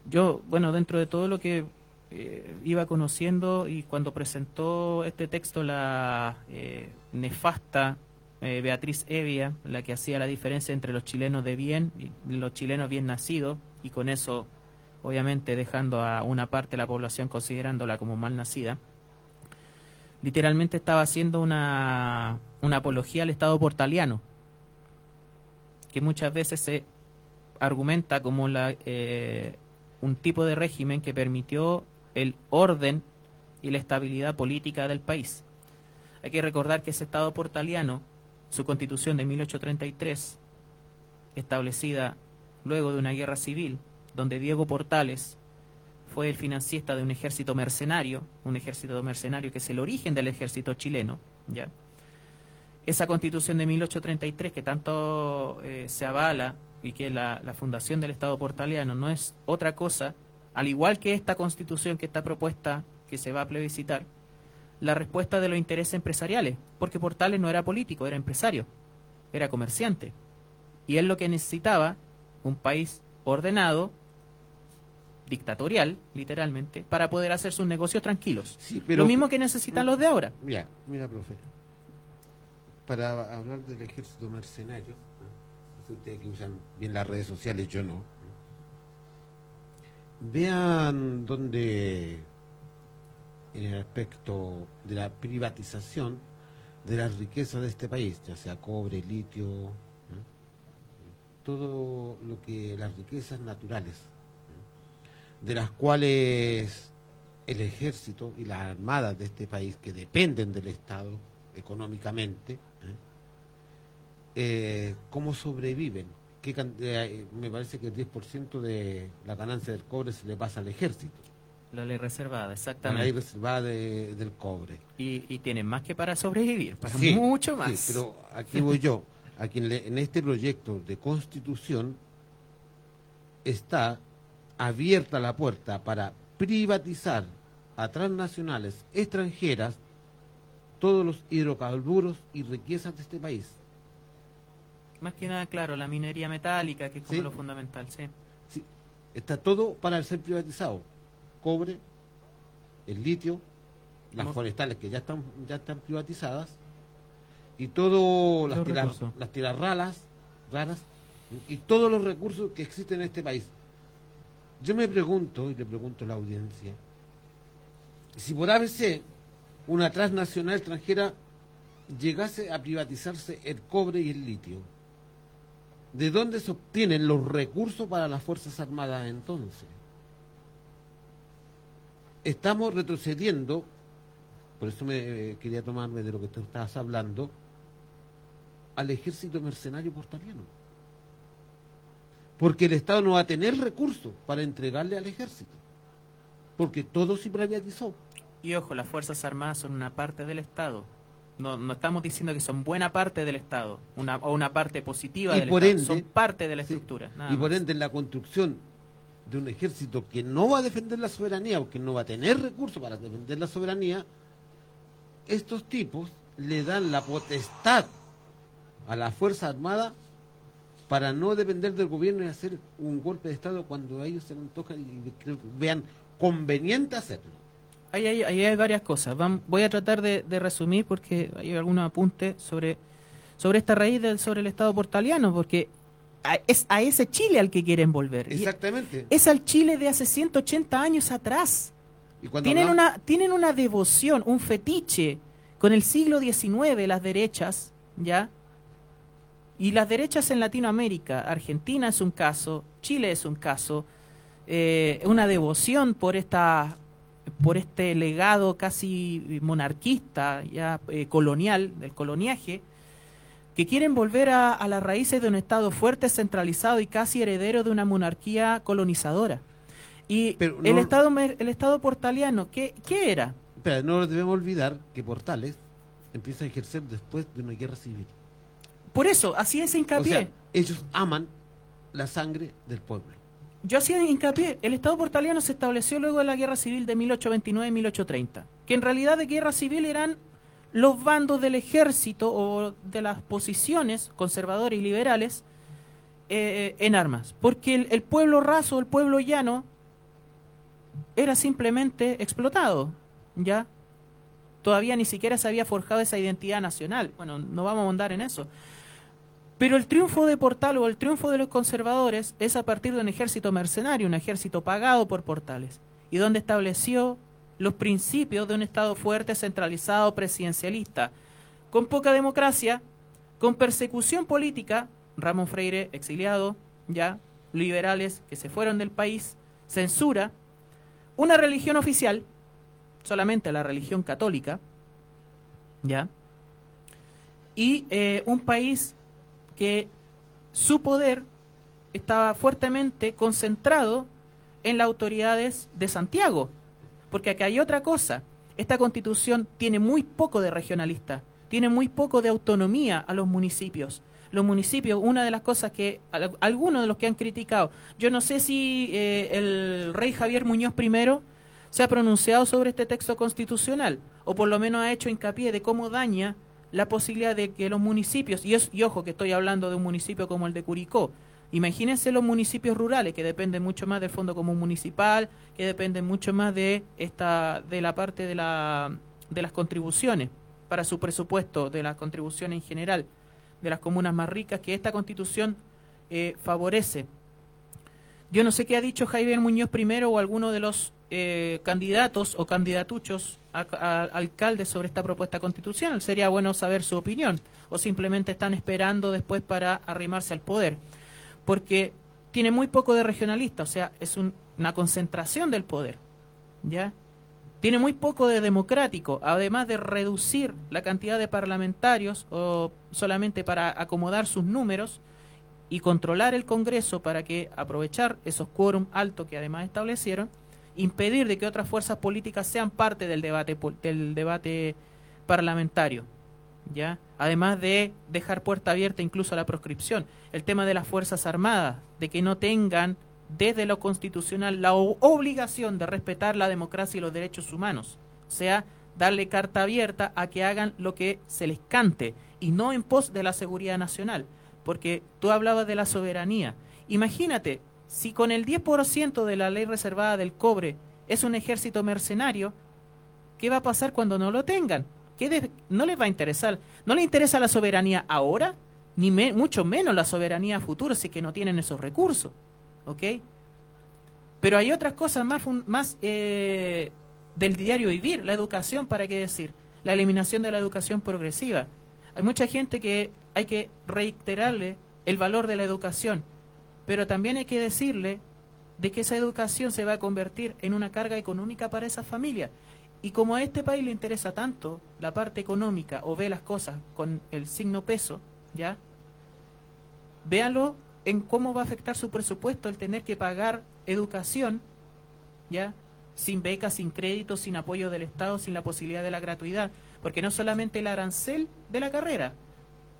Yo, bueno, dentro de todo lo que eh, iba conociendo y cuando presentó este texto la eh, nefasta eh, Beatriz Evia, la que hacía la diferencia entre los chilenos de bien y los chilenos bien nacidos, y con eso, obviamente, dejando a una parte de la población considerándola como mal nacida. literalmente estaba haciendo una, una apología al Estado portaliano, que muchas veces se argumenta como la, eh, un tipo de régimen que permitió el orden y la estabilidad política del país. Hay que recordar que ese Estado portaliano, su constitución de 1833, establecida luego de una guerra civil, donde Diego Portales fue el financista de un ejército mercenario, un ejército mercenario que es el origen del ejército chileno, ¿ya? Esa constitución de 1833 que tanto eh, se avala y que la, la fundación del Estado portaliano no es otra cosa, al igual que esta constitución que está propuesta, que se va a plebiscitar, la respuesta de los intereses empresariales, porque Portales no era político, era empresario, era comerciante. Y él lo que necesitaba, un país ordenado, dictatorial, literalmente, para poder hacer sus negocios tranquilos. Sí, pero- Lo mismo que necesitan los de ahora. Mira, mira, profe. Para hablar del ejército mercenario, ¿no? Sé ustedes que usan bien las redes sociales, yo no. Vean donde, en el aspecto de la privatización de las riquezas de este país, ya sea cobre, litio. Todo lo que las riquezas naturales, de las cuales el ejército y las armadas de este país que dependen del Estado económicamente, ¿eh? Eh, cómo sobreviven. ¿Qué eh, me parece que el 10% de la ganancia del cobre se le pasa al ejército, La ley reservada, la ley exactamente. reservada de- del cobre. Y, y tienen más que para sobrevivir, para Sí, mucho más. sí, pero aquí voy yo. Aquí en, le- en este proyecto de constitución está abierta la puerta para privatizar a transnacionales extranjeras todos los hidrocarburos y riquezas de este país. Más que nada, claro, la minería metálica, que es como Sí. lo fundamental, sí. Sí, está todo para ser privatizado. Cobre, el litio, las Vamos. forestales que ya están ya están privatizadas y todo las recursos. las tierras raras, raras y todos los recursos que existen en este país. Yo me pregunto y le pregunto a la audiencia si por ABC una transnacional extranjera llegase a privatizarse el cobre y el litio. ¿De dónde se obtienen los recursos para las Fuerzas Armadas entonces? Estamos retrocediendo, por eso me eh, quería tomarme de lo que tú estabas hablando, al ejército mercenario portaliano. Porque el Estado no va a tener recursos para entregarle al ejército. Porque todo se privatizó. Y ojo, las Fuerzas Armadas son una parte del Estado. No, no estamos diciendo que son buena parte del Estado, una, o una parte positiva Y del por Estado. ende- son parte de la estructura. Y por más. ende, en la construcción de un ejército que no va a defender la soberanía, porque no va a tener recursos para defender la soberanía, estos tipos le dan la potestad a la Fuerza Armada para no depender del gobierno y hacer un golpe de Estado cuando a ellos se les antoja y vean conveniente hacerlo. Ahí hay, ahí hay varias cosas. Voy a tratar de, de resumir porque hay algunos apuntes sobre, sobre esta raíz del, sobre el Estado portaliano, porque a- es a ese Chile al que quieren volver. Y Exactamente. es al Chile de hace 180 años atrás. Y Tienen hablamos- una, tienen una devoción, un fetiche con el siglo XIX, las derechas, ¿ya? Y las derechas en Latinoamérica, Argentina es un caso, Chile es un caso, eh, una devoción por esta por este legado casi monarquista, ya eh, colonial, del coloniaje, que quieren volver a, a las raíces de un Estado fuerte, centralizado y casi heredero de una monarquía colonizadora. Y Pero el, estado, el Estado portaliano, ¿qué, ¿qué era? Espera, no debemos olvidar que Portales empieza a ejercer después de una guerra civil. Por eso, así es O hincapié. sea, ellos aman la sangre del pueblo. Yo hacía hincapié, el Estado portaliano se estableció luego de la Guerra Civil de 1829-1830, que en realidad de guerra civil eran los bandos del ejército o de las posiciones conservadoras y liberales eh, en armas, porque el, el pueblo raso, el pueblo llano, era simplemente explotado, ¿ya? Todavía ni siquiera se había forjado esa identidad nacional. Bueno, no vamos a ahondar en eso. Pero el triunfo de Portal o el triunfo de los conservadores es a partir de un ejército mercenario, un ejército pagado por Portales, y donde estableció los principios de un Estado fuerte, centralizado, presidencialista, con poca democracia, con persecución política, Ramón Freire exiliado, ya, liberales que se fueron del país, censura, una religión oficial, solamente la religión católica, ya, y eh, un país que su poder estaba fuertemente concentrado en las autoridades de Santiago. Porque aquí hay otra cosa. Esta constitución tiene muy poco de regionalista, tiene muy poco de autonomía a los municipios. Los municipios, una de las cosas que algunos de los que han criticado, yo no sé si eh, el rey Javier Muñoz I se ha pronunciado sobre este texto constitucional, o por lo menos ha hecho hincapié de cómo daña la posibilidad de que los municipios, y, y ojo que estoy hablando de un municipio como el de Curicó, imagínense los municipios rurales que dependen mucho más del Fondo Común Municipal, que dependen mucho más de, esta, de la parte de, la, de las contribuciones para su presupuesto, de las contribuciones en general, de las comunas más ricas, que esta constitución eh, favorece. Yo no sé qué ha dicho Javier Muñoz primero o alguno de los eh, candidatos o candidatuchos a, alcaldes sobre esta propuesta constitucional. Sería bueno saber su opinión. O simplemente están esperando después para arrimarse al poder. Porque tiene muy poco de regionalista, o sea, es una concentración del poder. ¿Ya? Tiene muy poco de democrático, además de reducir la cantidad de parlamentarios o solamente para acomodar sus números y controlar el Congreso para que aprovechar esos quórum altos que además establecieron impedir de que otras fuerzas políticas sean parte del debate del debate parlamentario ya además de dejar puerta abierta incluso a la proscripción. El tema de las fuerzas armadas de que no tengan desde lo constitucional la obligación de respetar la democracia y los derechos humanos. O sea darle carta abierta a que hagan lo que se les cante y no en pos de la seguridad nacional. Porque tú hablabas de la soberanía. Imagínate si con el 10% de la ley reservada del cobre es un ejército mercenario, ¿qué va a pasar cuando no lo tengan? ¿Qué no les va a interesar. No les interesa la soberanía ahora, ni mucho menos la soberanía futura si que no tienen esos recursos. ¿Ok? Pero hay otras cosas más, más eh, del diario vivir, la educación, ¿para qué decir? La eliminación de la educación progresiva. Hay mucha gente que hay que reiterarle el valor de la educación pero también hay que decirle de que esa educación se va a convertir en una carga económica para esa familia. Y como a este país le interesa tanto la parte económica o ve las cosas con el signo peso, ¿ya? Véanlo en cómo va a afectar su presupuesto el tener que pagar educación, ¿ya? Sin becas, sin crédito, sin apoyo del Estado, sin la posibilidad de la gratuidad. Porque no solamente el arancel de la carrera,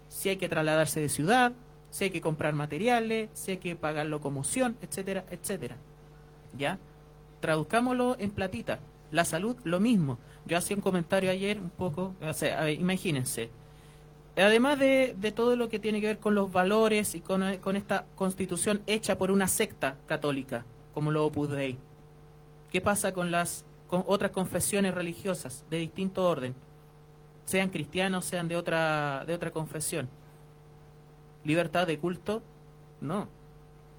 si hay que trasladarse de ciudad, si hay que comprar materiales, si hay que pagar locomoción, etcétera, etcétera. ¿Ya? Traduzcámoslo en platita. La salud, lo mismo. Yo hacía un comentario ayer un poco, o sea, imagínense. Además de, todo lo que tiene que ver con los valores y con, esta constitución hecha por una secta católica, como lo Opus Dei, ¿qué pasa con las con otras confesiones religiosas de distinto orden? Sean cristianos, sean de otra, de otra confesión libertad de culto, no.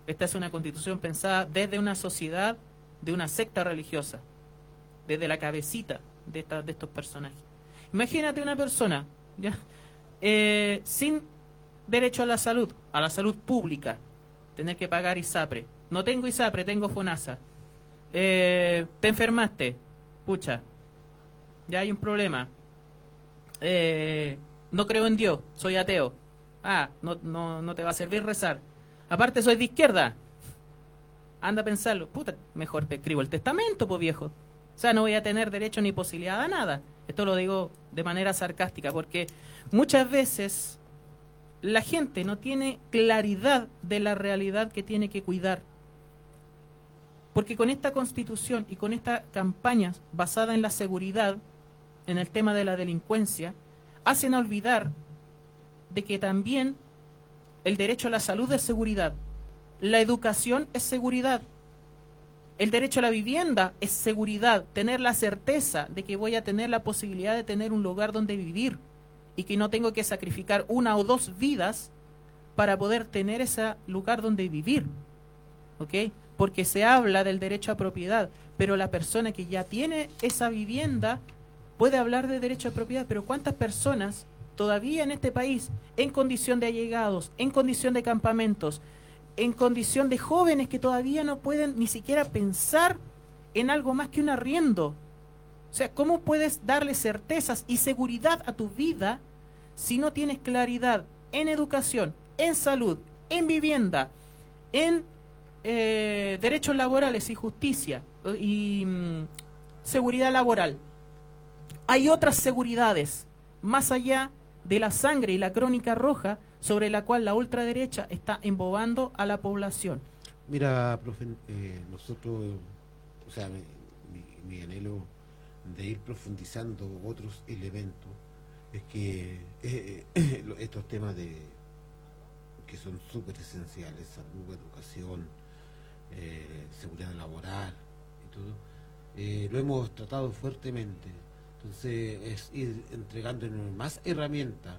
Esta es una constitución pensada desde una sociedad, de una secta religiosa, desde la cabecita de, de estos personajes. Imagínate una persona ¿ya? Eh, sin derecho a la salud, a la salud pública, tener que pagar ISAPRE. No tengo ISAPRE, tengo FONASA. Eh, te enfermaste, pucha, ya hay un problema. Eh, no creo en Dios, soy ateo. Ah, no, no, no te va a servir rezar. Aparte soy de izquierda. Anda a pensarlo. Puta, mejor te escribo el testamento, pues viejo. O sea, no voy a tener derecho ni posibilidad a nada. Esto lo digo de manera sarcástica, porque muchas veces la gente no tiene claridad de la realidad que tiene que cuidar. Porque con esta constitución y con esta campaña basada en la seguridad, en el tema de la delincuencia, hacen olvidar de que también el derecho a la salud es seguridad, la educación es seguridad, el derecho a la vivienda es seguridad, tener la certeza de que voy a tener la posibilidad de tener un lugar donde vivir y que no tengo que sacrificar una o dos vidas para poder tener ese lugar donde vivir. ¿Ok? Porque se habla del derecho a propiedad, pero la persona que ya tiene esa vivienda puede hablar de derecho de propiedad, pero ¿cuántas personas todavía en este país, en condición de allegados, en condición de campamentos, en condición de jóvenes que todavía no pueden ni siquiera pensar en algo más que un arriendo? O sea, ¿cómo puedes darle certezas y seguridad a tu vida si no tienes claridad en educación, en salud, en vivienda, en eh, derechos laborales y justicia y mm, seguridad laboral? Hay otras seguridades más allá la sangre y la crónica roja sobre la cual la ultraderecha está embobando a la población. Mira, profe, eh, nosotros, o sea, mi, mi- anhelo de ir profundizando otros elementos es que eh, eh, estos temas de que son súper esenciales, salud, educación, eh, seguridad laboral y todo, lo hemos tratado fuertemente. Entonces es ir entregando más herramientas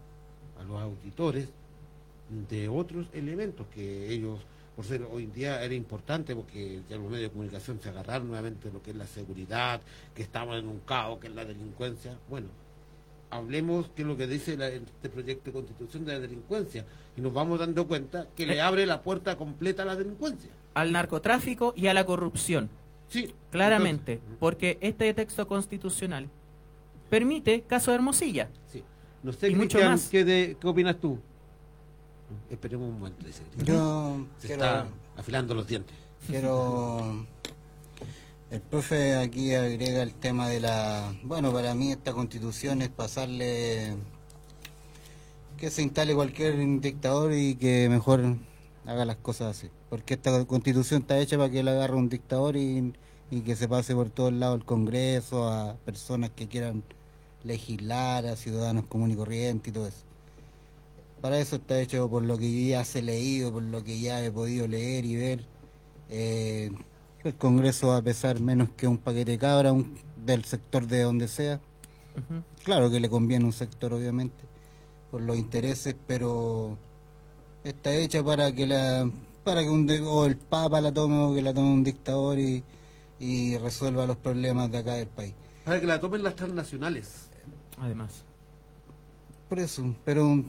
a los auditores de otros elementos que ellos, por ser hoy en día era importante porque ya los medios de comunicación se agarraron nuevamente lo que es la seguridad, que estamos en un caos, que es la delincuencia. Bueno, hablemos que es lo que dice la- este proyecto de constitución de la delincuencia y nos vamos dando cuenta que le abre la puerta completa a la delincuencia. Al narcotráfico y a la corrupción. Sí, Claramente, entonces, porque este texto constitucional permite caso de Hermosilla. sí. No sé, Y mucho más. ¿qué, de- ¿qué opinas tú? Esperemos un momento, dice. Yo Se quiero, está afilando los dientes. quiero... El profe aquí agrega el tema de la... Bueno, para mí esta constitución es pasarle... Que se instale cualquier dictador y que mejor haga las cosas así. Porque esta constitución está hecha para que la agarre un dictador y, y que se pase por todos lados el Congreso a personas que quieran legislar, a ciudadanos comunes y corrientes y todo eso. Para eso está hecho por lo que ya se he leído, por lo que ya he podido leer y ver. Eh, el Congreso va a pesar menos que un paquete de cabra un- del sector de donde sea. Claro que le conviene un sector, obviamente, por los intereses, pero está hecha para que la para que un de- o el Papa la tome o que la tome un dictador y, y resuelva los problemas de acá del país. Para que la tomen las transnacionales. Además. Por eso, pero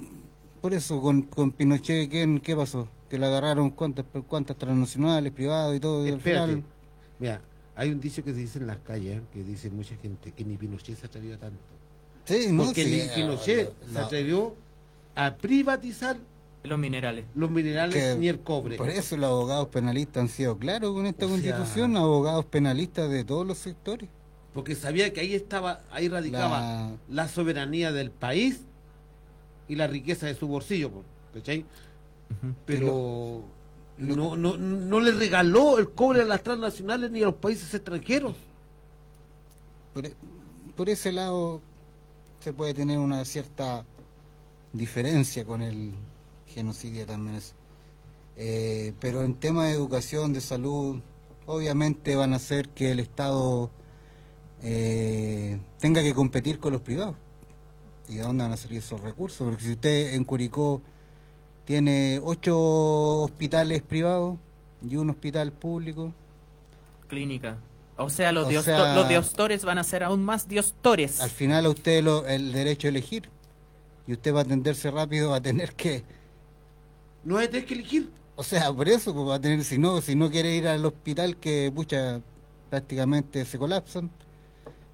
por eso con, con Pinochet, ¿qué, ¿qué pasó? Que le agarraron cuántas cuántas transnacionales, privados y todo, y al Espérate. final... Mira, hay un dicho que se dice en las calles, que dice mucha gente, que ni Pinochet se atrevió tanto. Sí, no, Porque sí, ni eh, Pinochet se atrevió a privatizar Los minerales. los minerales que ni el cobre. Por eso los abogados penalistas han sido claros con esta O sea- constitución, abogados penalistas de todos los sectores. Porque sabía que ahí estaba, ahí radicaba La- la, soberanía del país y la riqueza de su bolsillo, ¿cachai? Pero no, no, no le regaló el cobre a las transnacionales ni a los países extranjeros. Por, e- por ese lado se puede tener una cierta diferencia con el genocidio también. es. Eh, pero en tema de educación, de salud, obviamente van a hacer que el Estado eh, tenga que competir con los privados. ¿Y de dónde van a salir esos recursos? Porque si usted en Curicó tiene ocho hospitales privados y un hospital público, Clínica. O sea, los, O diosto- sea- los diostores van a ser aún más diostores. al final a usted lo- el derecho a elegir y usted va a atenderse rápido va a tener que No hay que elegir. o sea por eso pues, va a tener si no si no quiere ir al hospital que pucha prácticamente se colapsan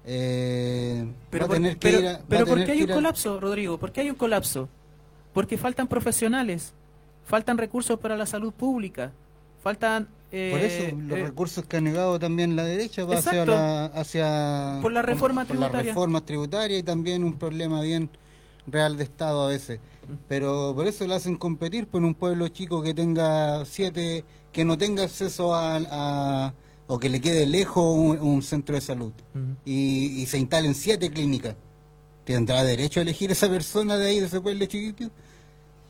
eh, Pero, va a por, tener que pero- ir a, va pero a ¿por tener qué hay un a- colapso, Rodrigo? ¿Por qué hay un colapso? Porque faltan profesionales, faltan recursos para la salud pública, faltan... eh, por eso los eh, recursos que ha negado también la derecha va hacia la hacia Por la reforma por las tributaria. reformas tributarias y también un problema bien real de estado a veces pero por eso le hacen competir por un pueblo chico que tenga siete que no tenga acceso a, a- o que le quede lejos un, un centro de salud y, y se instalen siete clínicas tendrá derecho a elegir esa persona de ahí de ese pueblo chiquitito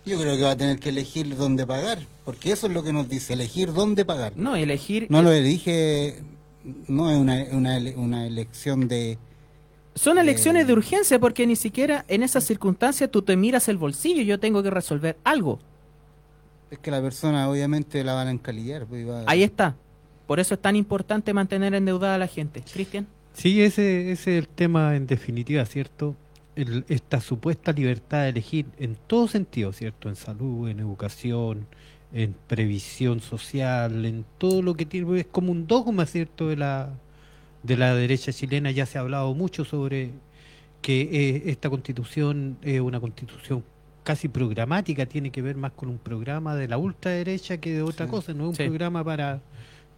yo creo que va a tener que elegir dónde pagar porque eso es lo que nos dice elegir dónde pagar No, elegir... no lo dije, no es una, una, ele- una elección de... Son Eh, elecciones de urgencia porque ni siquiera en esas circunstancias tú te miras el bolsillo, yo tengo que resolver algo. Es que la persona obviamente la van a encalillar. pues, va- Ahí está. Por eso es tan importante mantener endeudada a la gente. Cristian. Sí, ese, ese es el tema en definitiva, ¿cierto? El- esta supuesta libertad de elegir en todo sentido, ¿cierto? En salud, en educación, en previsión social, en todo lo que tiene, es como un dogma, ¿cierto? De la, de la derecha chilena, ya se ha hablado mucho sobre que eh, esta constitución es una constitución casi programática, tiene que ver más con un programa de la ultraderecha que de otra Sí. cosa, no es un Sí. programa para,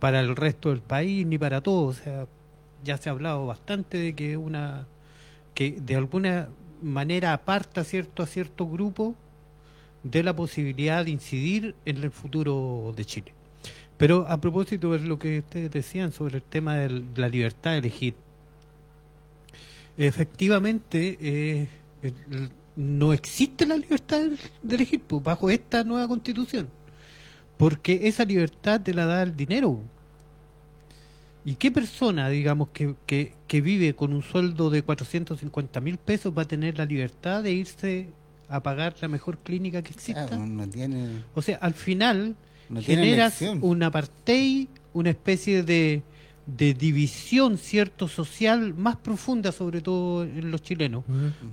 para el resto del país ni para todos, o sea, ya se ha hablado bastante de que una que de alguna manera aparta cierto a cierto grupo de la posibilidad de incidir en el futuro de Chile. Pero a propósito de lo que ustedes decían sobre el tema de la libertad de elegir, efectivamente eh, no existe la libertad de- de elegir pues, bajo esta nueva constitución, porque esa libertad te la da el dinero. ¿Y qué persona, digamos, que, que, que vive con un sueldo de 450 mil pesos va a tener la libertad de irse a pagar la mejor clínica que exista? Claro, no tiene, O sea, al final no generas un apartheid, una especie de, de división, cierto, social más profunda, sobre todo en los chilenos.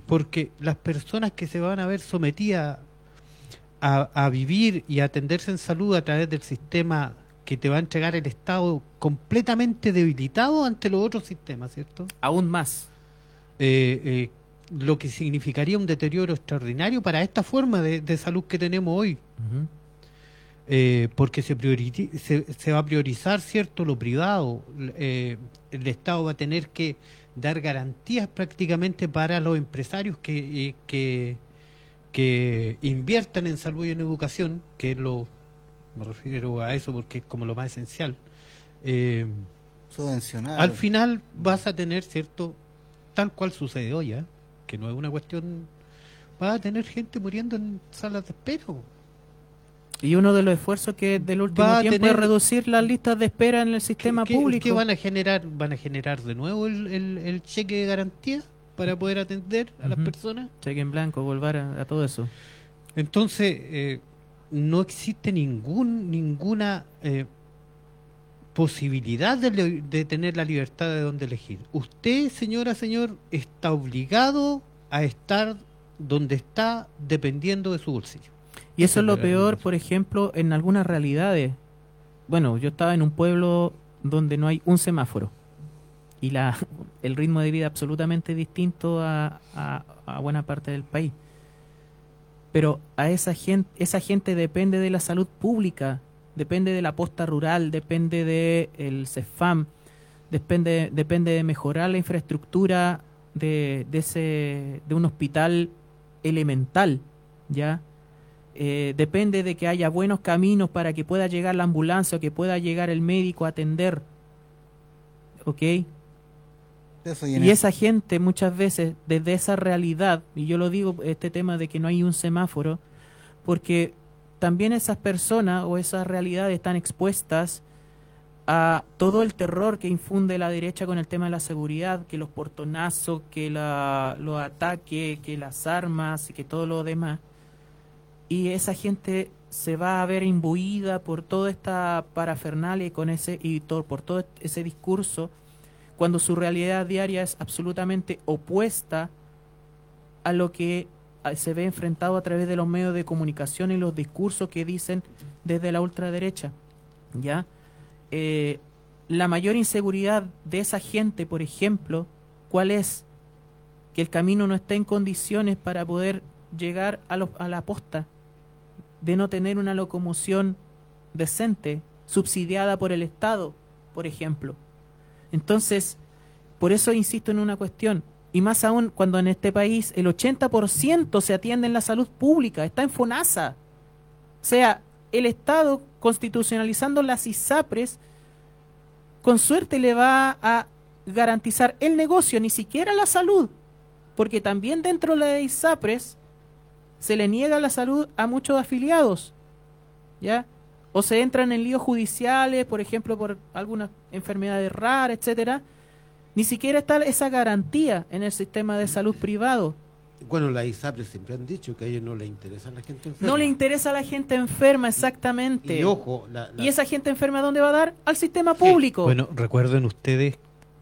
Porque las personas que se van a ver sometidas a, a vivir y a atenderse en salud a través del sistema que te va a entregar el Estado completamente debilitado ante los otros sistemas, ¿cierto? Aún más. eh, eh, lo que significaría un deterioro extraordinario para esta forma de, de salud que tenemos hoy, eh, porque se, se, se va a priorizar cierto lo privado, eh, el Estado va a tener que dar garantías prácticamente para los empresarios que, eh, que, que inviertan en salud y en educación, que es lo, me refiero a eso porque es como lo más esencial. Eh, subvencionado. al final vas a tener, ¿cierto? Tal cual sucede hoy, ¿ah? que no es una cuestión... Vas a tener gente muriendo en salas de espera. Y uno de los esfuerzos que del último Va a tiempo tener- es reducir las listas de espera en el sistema ¿Qué, público. qué van a generar? ¿Van a generar de nuevo el, el- el cheque de garantía para poder atender a las personas? Cheque en blanco, volver a, a todo eso. Entonces, eh, no existe ningún ninguna eh, posibilidad de, de tener la libertad de dónde elegir. Usted, señora, señor, está obligado a estar donde está dependiendo de su bolsillo. Y eso es lo peor, por ejemplo, en algunas realidades. Bueno, yo estaba en un pueblo donde no hay un semáforo. Y la, el ritmo de vida absolutamente distinto a, a- buena parte del país. Pero a esa gente, esa gente depende de la salud pública, depende de la posta rural, depende del el CEFAM, depende, depende de mejorar la infraestructura de, de, ese, de un hospital elemental, ¿ya? Eh, depende de que haya buenos caminos para que pueda llegar la ambulancia o que pueda llegar el médico a atender. ¿Ok? Eso, y esa gente muchas veces, desde esa realidad, y yo lo digo, este tema de que no hay un semáforo, porque también esas personas o esas realidades están expuestas a todo el terror que infunde la derecha con el tema de la seguridad, que los portonazos, que la, los ataques, que las armas y que todo lo demás. Y esa gente se va a ver imbuida por toda esta parafernalia y con ese y todo, por todo ese discurso cuando su realidad diaria es absolutamente opuesta a lo que ah, se ve enfrentado a través de los medios de comunicación y los discursos que dicen desde la ultraderecha. ¿Ya? Eh, la mayor inseguridad de esa gente, por ejemplo, ¿cuál es? Que el camino no está en condiciones para poder llegar a, a la posta, de no tener una locomoción decente, subsidiada por el Estado, por ejemplo. Entonces, por eso insisto en una cuestión, y más aún cuando en este país el 80% se atiende en la salud pública, está en FONASA. O sea, el Estado constitucionalizando las ISAPRES, con suerte le va a garantizar el negocio, ni siquiera la salud, porque también dentro de la ISAPRES se le niega la salud a muchos afiliados, ¿ya? O se entran en líos judiciales, por ejemplo, por algunas enfermedades raras, etcétera. Ni siquiera está esa garantía en el sistema de salud privado. Bueno, la ISAPRE siempre han dicho que a ellos no les interesa a la gente enferma. No le interesa a la gente enferma, exactamente. Y ojo, la, la- ¿Y esa gente enferma a dónde va a dar? Al sistema público. Bueno, recuerden ustedes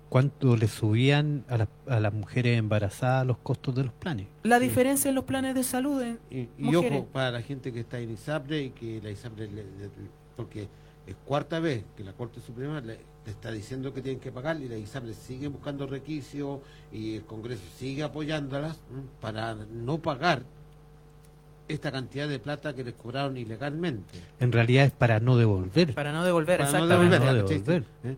cuánto le subían a, las- a las mujeres embarazadas los costos de los planes. la diferencia en los planes de salud. en Y, ojo, para la gente que está en ISAPRE y que la ISAPRE, le- le- porque es cuarta vez que la Corte Suprema le, le está diciendo que tienen que pagar y la ISAPRE sigue buscando requisitos y el Congreso sigue apoyándolas para no pagar esta cantidad de plata que les cobraron ilegalmente. En realidad es para no devolver. Para no devolver, Para no exactamente. devolver, No ¿cachai? devolver. ¿Eh?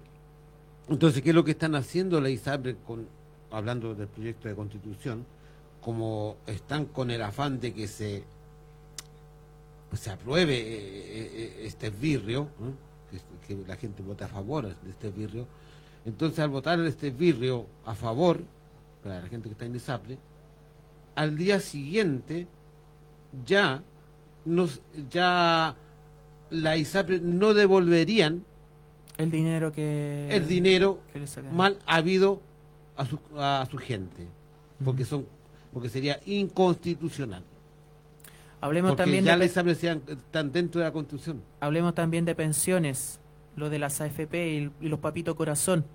Entonces, ¿qué es lo que están haciendo la ISAPRE con, hablando del proyecto de constitución? Como están con el afán de que se, se apruebe eh, eh, este esbirrio, ¿eh? que, la gente vote a favor de este esbirrio, entonces al votar este esbirrio a favor, para la gente que está en ISAPRE, al día siguiente ya nos ya la ISAPRE no devolverían El dinero que... el dinero que le sacan. mal habido a su, a su gente porque son porque sería inconstitucional Hablemos porque también, ya de, ISAPRE sean- están dentro de la constitución hablemos también de pensiones, lo de las AFP y, y los papitos corazón.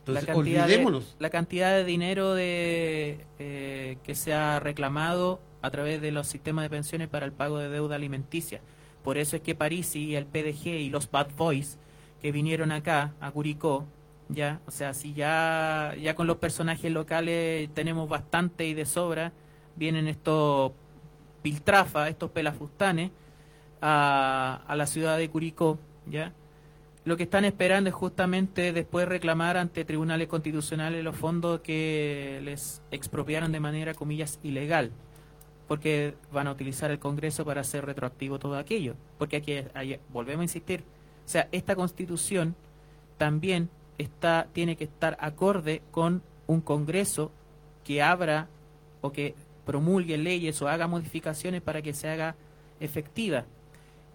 entonces la cantidad de, olvidémonos la cantidad de dinero de eh, que se ha reclamado a través de los sistemas de pensiones para el pago de deuda alimenticia. Por eso es que París y el PDG y los Bad Boys que vinieron acá a Curicó, ya, o sea, si ya ya con los personajes locales tenemos bastante y de sobra, vienen estos piltrafas, estos pelafustanes a, a la ciudad de Curicó, ya. Lo que están esperando es justamente después reclamar ante tribunales constitucionales los fondos que les expropiaron de manera, comillas, ilegal, porque van a utilizar el Congreso para hacer retroactivo todo aquello. Porque aquí, volvemos a insistir, o sea, esta constitución también está, tiene que estar acorde con un Congreso que abra o que promulgue leyes o haga modificaciones para que se haga efectiva.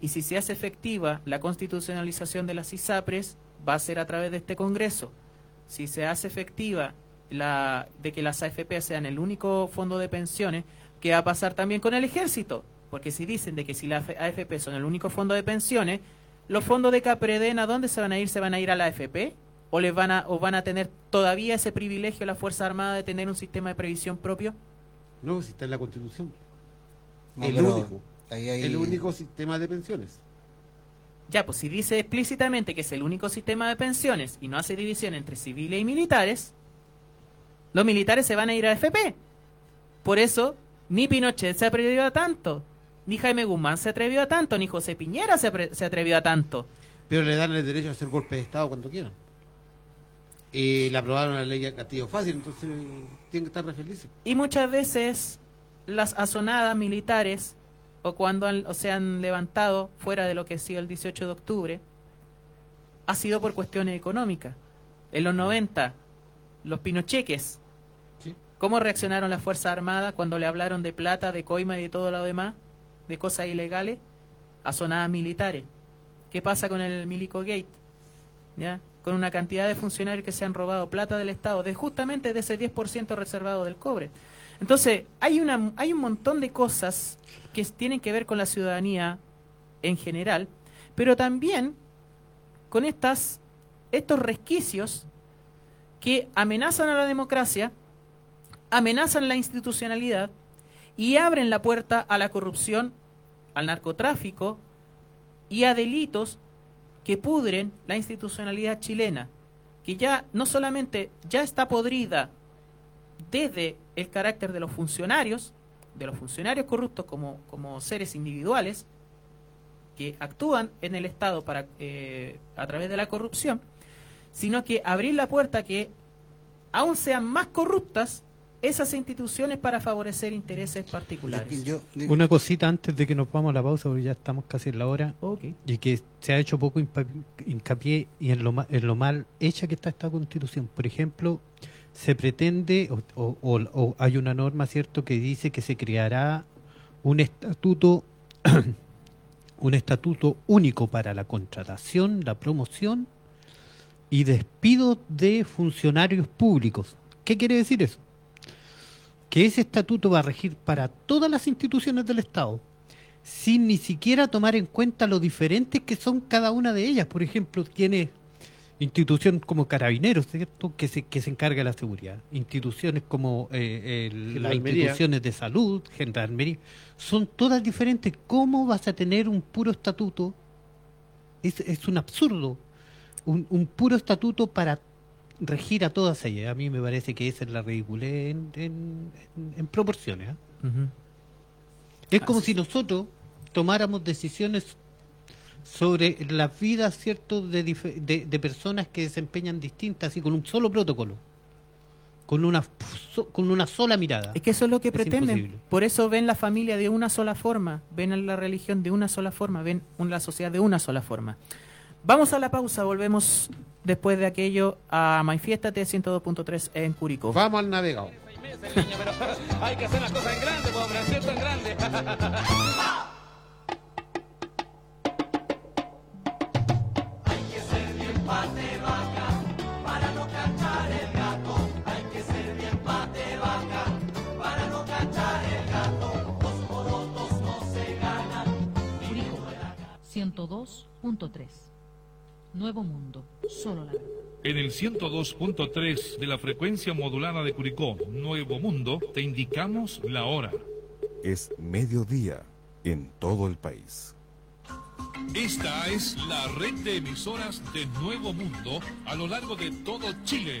Y si se hace efectiva la constitucionalización de las ISAPRES, va a ser a través de este Congreso. Si se hace efectiva la de que las AFP sean el único fondo de pensiones, ¿qué va a pasar también con el ejército? Porque si dicen de que si las AFP son el único fondo de pensiones, los fondos de Capreden, ¿a dónde se van a ir? ¿Se van a ir a la AFP? ¿O, les van a, ¿O van a tener todavía ese privilegio la Fuerza Armada de tener un sistema de previsión propio? no si está en la constitución No, el único ahí hay- el único sistema de pensiones Ya, pues si dice explícitamente que es el único sistema de pensiones y no hace división entre civiles y militares, los militares se van a ir a FP. Por eso, ni Pinochet se atrevió a tanto, ni Jaime Guzmán se atrevió a tanto, ni José Piñera se, se atrevió a tanto. pero le dan el derecho a hacer golpe de estado cuando quieran y le aprobaron la ley a Castillo fácil entonces tienen que estar re felices Y muchas veces las asonadas militares, o cuando han- o se han levantado fuera de lo que ha sido el 18 de octubre, ha sido por cuestiones económicas. En los 90, los pinocheques, Sí. ¿cómo reaccionaron las Fuerzas Armadas cuando le hablaron de plata, de coima y de todo lo demás, de cosas ilegales? Asonadas militares. ¿Qué pasa con el Milico Gate? ¿Ya? Con una cantidad de funcionarios que se han robado plata del Estado, de justamente de ese 10% reservado del cobre. Entonces, hay, una, hay un montón de cosas que tienen que ver con la ciudadanía en general, pero también con estas, estos resquicios que amenazan a la democracia, amenazan la institucionalidad y abren la puerta a la corrupción, al narcotráfico y a delitos que pudren la institucionalidad chilena, que ya no solamente ya está podrida desde el carácter de los funcionarios, de los funcionarios corruptos como, como seres individuales, que actúan en el Estado para, eh, a través de la corrupción, sino que abrir la puerta que aún sean más corruptas esas instituciones para favorecer intereses particulares. Yo- Una cosita antes de que nos vamos a la pausa, porque ya estamos casi en la hora, Ok. y que se ha hecho poco hincapié y en lo, ma- en lo mal hecha que está esta constitución. Por ejemplo, se pretende, o, o- o- o hay una norma, ¿cierto?, que dice que se creará un estatuto, un estatuto único para la contratación, la promoción y despido de funcionarios públicos. ¿Qué quiere decir eso? Que ese estatuto va a regir para todas las instituciones del Estado, sin ni siquiera tomar en cuenta lo diferentes que son cada una de ellas. Por ejemplo, tiene institución como Carabineros, ¿cierto? Que se, que se encarga de la seguridad. Instituciones como eh, el- las instituciones de salud, Gendarmería, son todas diferentes. ¿Cómo vas a tener un puro estatuto? Es, es un absurdo. Un, un puro estatuto para regir a todas ellas. A mí me parece que esa es la ridiculez en, en- en- en proporciones. ¿ah? Es como si nosotros tomáramos decisiones sobre las vidas cierto de, de, de personas que desempeñan distintas y con un solo protocolo con una so- con una sola mirada Es que eso es lo que Es pretenden. imposible. Por eso ven la familia de una sola forma, ven la religión de una sola forma, ven la sociedad de una sola forma. Vamos a la pausa, volvemos después de aquello a Manifiéstate 102.3 en Curicó. Vamos al navegado. Hay que hacer las cosas en grande, pues. En grande. Hay que ser bien pate vaca para no cachar el gato. Hay que ser bien pate vaca para no cachar el gato. Los porotos no se ganan. Curicó 102.3. Nuevo Mundo, solo la verdad. En el 102.3 de la frecuencia modulada de Curicó, Nuevo Mundo, te indicamos la hora. Es mediodía en todo el país. Esta es la red de emisoras de Nuevo Mundo a lo largo de todo Chile.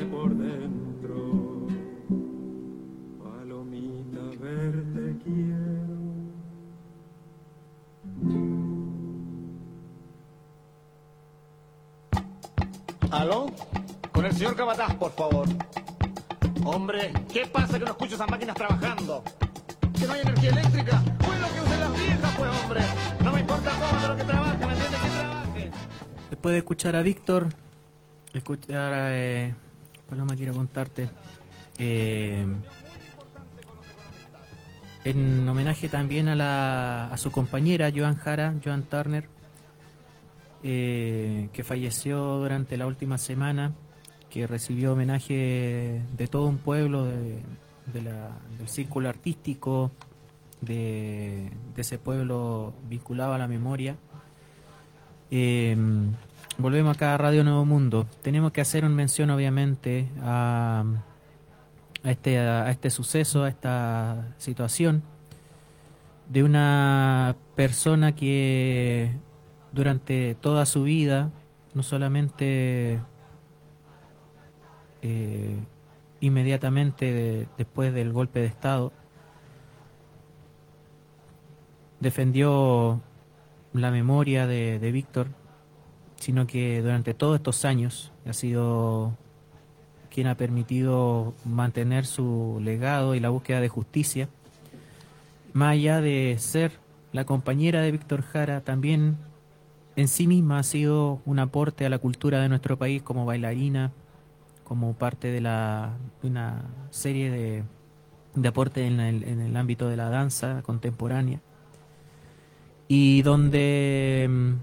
Por dentro. Palomita verde quiero. ¿Aló? Con el señor Cabataz, por favor. Hombre, ¿qué pasa que no escucho esas máquinas trabajando? ¿Que no hay energía eléctrica? Pues lo que usen las viejas, pues, hombre. No me importa cómo, pero que trabaje, ¿me entiendes? Que trabaje. Después de escuchar a Víctor, escuchar a eh, Paloma, eh, en homenaje también a, la, a su compañera Joan Jara, Joan Turner, eh, que falleció durante la última semana, que recibió homenaje de todo un pueblo, del círculo artístico, de, de ese pueblo vinculado a la memoria. Eh, volvemos acá a Radio Nuevo Mundo. Tenemos que hacer una mención, obviamente, a, a este, a este suceso, a esta situación de una persona que durante toda su vida, no solamente eh, inmediatamente de- después del golpe de Estado, defendió la memoria de Víctor, sino que durante todos estos años ha sido quien ha permitido mantener su legado y la búsqueda de justicia. Más allá de ser la compañera de Víctor Jara, también en sí misma ha sido un aporte a la cultura de nuestro país como bailarina, como parte de, la, una serie de, de aportes en el, en el ámbito de la danza contemporánea. Y donde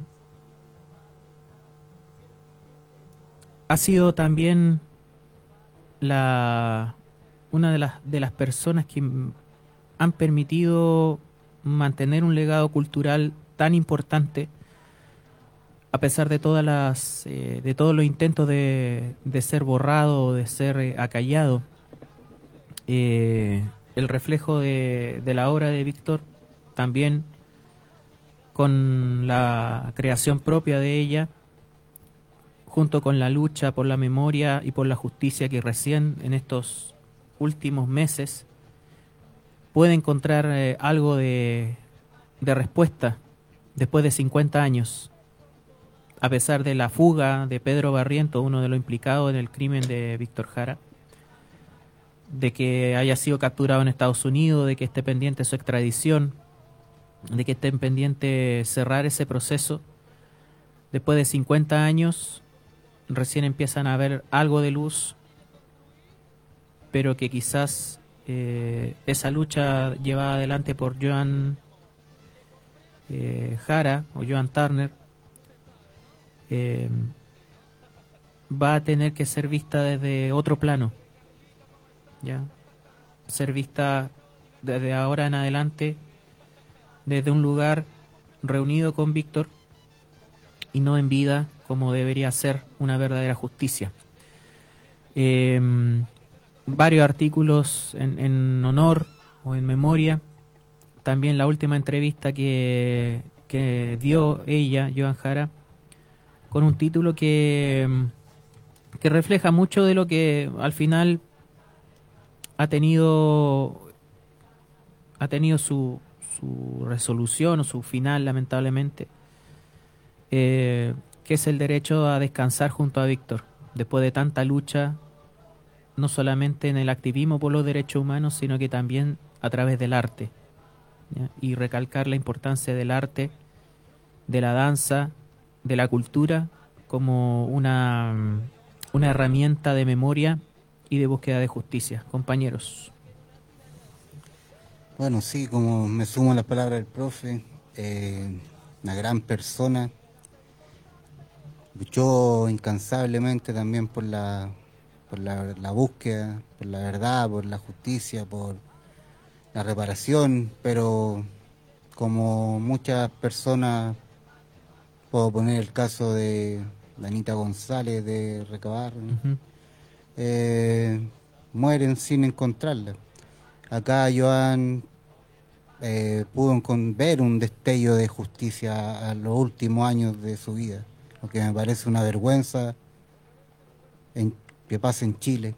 ha sido también la una de las de las personas que han permitido mantener un legado cultural tan importante a pesar de todas las eh, de todos los intentos de, de ser borrado o de ser eh, acallado eh, el reflejo de, de la obra de Víctor también con la creación propia de ella junto con la lucha por la memoria y por la justicia que recién en estos últimos meses puede encontrar eh, algo de, de respuesta después de 50 años, a pesar de la fuga de Pedro Barriento, uno de los implicados en el crimen de Víctor Jara, de que haya sido capturado en Estados Unidos, de que esté pendiente su extradición, de que esté pendiente cerrar ese proceso. Después de 50 años, recién empiezan a ver algo de luz, pero que quizás eh, esa lucha llevada adelante por Joan eh, Jara o Joan Turner eh, va a tener que ser vista desde otro plano, ya ser vista desde ahora en adelante desde un lugar reunido con Víctor y no en vida como debería ser una verdadera justicia. Eh, varios artículos en, honor o en memoria. También la última entrevista que, que dio ella, Joan Jara, con un título que, que refleja mucho de lo que al final ha tenido ha tenido su, su resolución o su final lamentablemente eh, que es el derecho a descansar junto a Víctor después de tanta lucha no solamente en el activismo por los derechos humanos sino que también a través del arte y recalcar la importancia del arte de la danza de la cultura como una, una herramienta de memoria y de búsqueda de justicia. Compañeros. Bueno, sí, como me sumo a las palabras del profe, eh, una gran persona, luchó incansablemente también por la, por la, la búsqueda, por la verdad, por la justicia, por la reparación, pero como muchas personas, puedo poner el caso de Danita González de Recabar, ¿no? eh, mueren sin encontrarla. Acá Joan eh, pudo ver un destello de justicia a los últimos años de su vida, lo que me parece una vergüenza en, que pasa en Chile.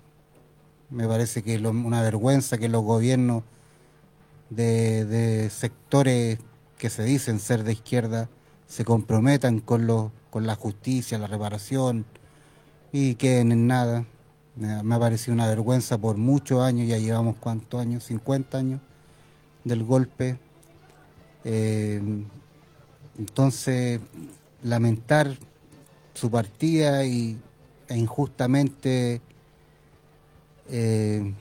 Me parece que es una vergüenza que los gobiernos de, sectores que se dicen ser de izquierda se comprometan con, lo- con la justicia, la reparación y queden en nada. Me ha parecido una vergüenza por muchos años, ya llevamos cuántos años, 50 años del golpe. Eh, entonces, lamentar su partida y, e injustamente eh,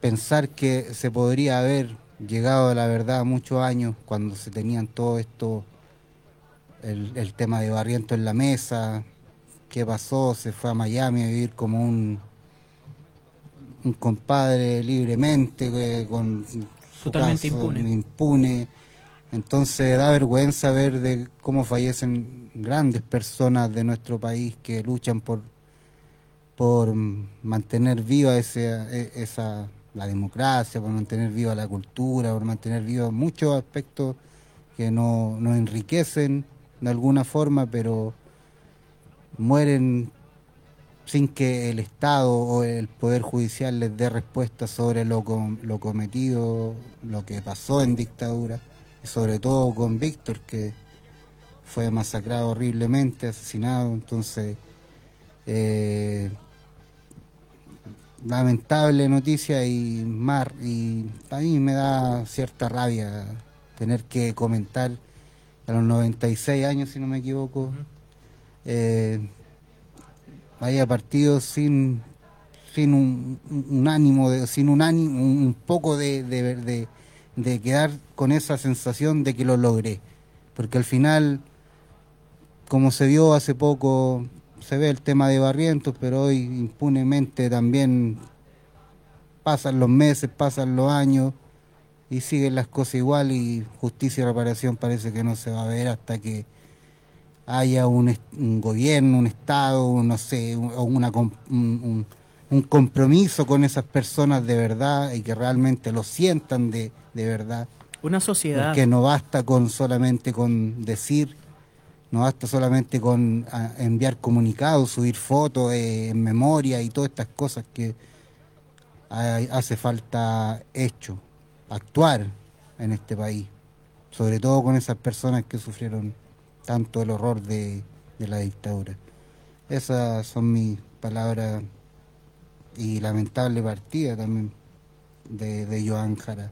pensar que se podría haber llegado a la verdad muchos años cuando se tenían todo esto, el, el tema de Barriento en la mesa, qué pasó, se fue a Miami a vivir como un, un compadre libremente, eh, con su Totalmente caso impune. impune. Entonces da vergüenza ver de cómo fallecen grandes personas de nuestro país que luchan por por mantener viva e- esa la democracia, por mantener viva la cultura, por mantener viva muchos aspectos que no- nos enriquecen de alguna forma, pero mueren sin que el Estado o el Poder Judicial les dé respuesta sobre lo, com- lo cometido, lo que pasó en dictadura, sobre todo con Víctor, que fue masacrado horriblemente, asesinado, entonces... eh, lamentable noticia y mar y a mí me da cierta rabia tener que comentar a los 96 años si no me equivoco eh, haya partido sin sin un, un- ánimo de, sin un ánimo un, un poco de, de, de- de quedar con esa sensación de que lo logré. Porque al final como se vio hace poco, se ve el tema de Barrientos, pero hoy impunemente también pasan los meses, pasan los años y siguen las cosas igual y justicia y reparación parece que no se va a ver hasta que haya un, gobierno, un Estado, no sé, una, un, un- compromiso con esas personas de verdad y que realmente lo sientan de, de verdad. Una sociedad. Porque no basta con solamente con decir, no basta solamente con ah, enviar comunicados, subir fotos eh, en memoria y todas estas cosas que hay- hace falta hecho, actuar en este país, sobre todo con esas personas que sufrieron tanto el horror de, de la dictadura. Esas son mis palabras y lamentable partida también de, de Joan Jara.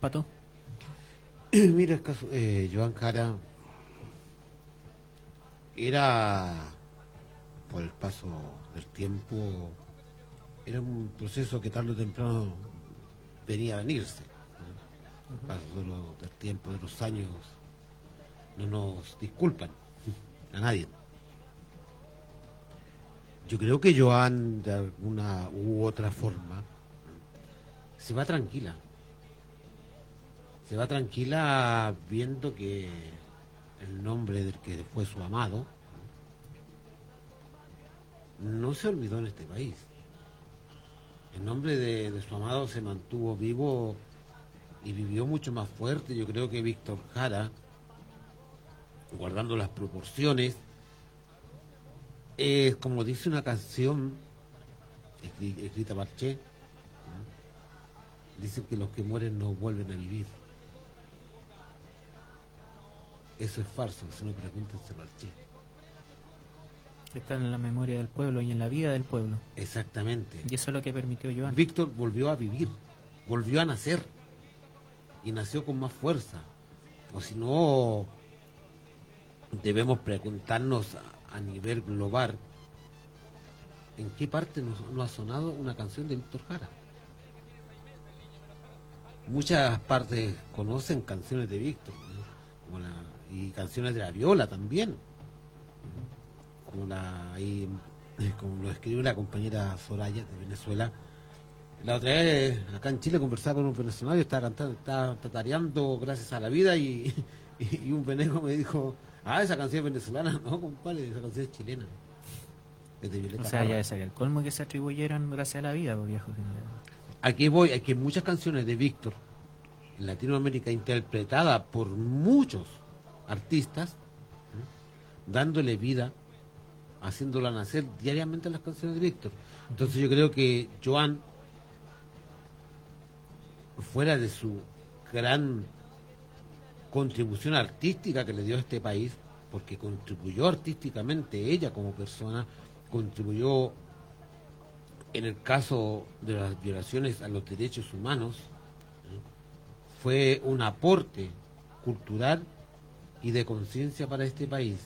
Pato. Mira, el caso, eh, Joan Jara era, por el paso del tiempo, era un proceso que tarde o temprano venía a venirse. ¿no? El paso de lo- del tiempo, de los años, no nos disculpan a nadie. Yo creo que Joan, de alguna u otra forma, se va tranquila. Se va tranquila viendo que el nombre del que fue su amado no se olvidó en este país. El nombre de, su amado se mantuvo vivo y vivió mucho más fuerte. Yo creo que Víctor Jara, guardando las proporciones, es como dice una canción escri- escrita por Che, ¿no? dicen que los que mueren no vuelven a vivir. Eso es falso, si no pregúntense por Che. Está en la memoria del pueblo y en la vida del pueblo. Exactamente. Y eso es lo que permitió Joan. Víctor volvió a vivir, volvió a nacer y nació con más fuerza. O si no, debemos preguntarnos a, nivel global en qué parte nos ha sonado una canción de Víctor Jara. Muchas partes conocen canciones de Víctor ¿no? La- y canciones de la viola también como la eh, como lo escribió una compañera Soraya de Venezuela. La otra vez acá en Chile conversaba con un venezolano y estaba cantando, estaba tatareando gracias a la vida y, y, un veneco me dijo, ah, esa canción es venezolana, no compadre, esa canción es chilena. Es de Violeta O sea, ya Parra. sería el colmo que se atribuyeran gracias a la vida, pues, viejo. Aquí voy, hay que muchas canciones de Víctor en Latinoamérica interpretada por muchos artistas, ¿eh? dándole vida, haciéndola nacer diariamente en las canciones de Víctor. Entonces yo creo que Joan, fuera de su gran contribución artística que le dio a este país, porque contribuyó artísticamente ella como persona, contribuyó en el caso de las violaciones a los derechos humanos, fue un aporte cultural y de conciencia para este país.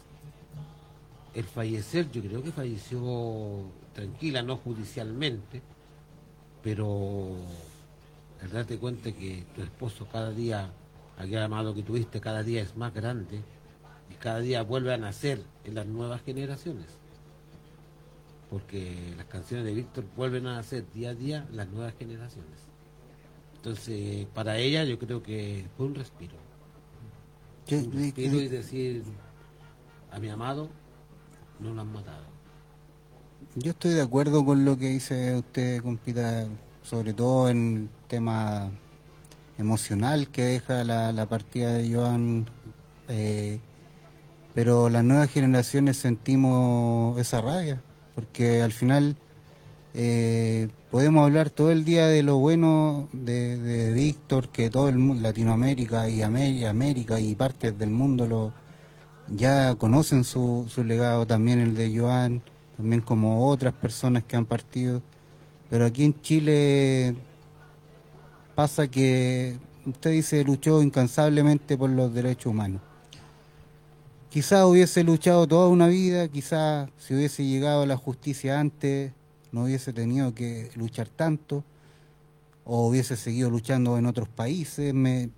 El fallecer, yo creo que falleció tranquila, no judicialmente, pero el darte cuenta que tu esposo cada día, aquel amado que tuviste, cada día es más grande y cada día vuelve a nacer en las nuevas generaciones. Porque las canciones de Víctor vuelven a nacer día a día en las nuevas generaciones. Entonces, para ella yo creo que fue un respiro. ¿Qué- un qué- respiro y decir a mi amado, no lo han matado. Yo estoy de acuerdo con lo que dice usted, compita, sobre todo en el tema emocional que deja la, la partida de Joan, eh, pero las nuevas generaciones sentimos esa rabia, porque al final eh, podemos hablar todo el día de lo bueno de, de Víctor, que todo el mundo, Latinoamérica y Amé- América y partes del mundo lo ya conocen su, su legado, también el de Joan, también como otras personas que han partido. Pero aquí en Chile pasa que usted dice luchó incansablemente por los derechos humanos. Quizás hubiese luchado toda una vida, quizás si hubiese llegado a la justicia antes no hubiese tenido que luchar tanto, o hubiese seguido luchando en otros países. me-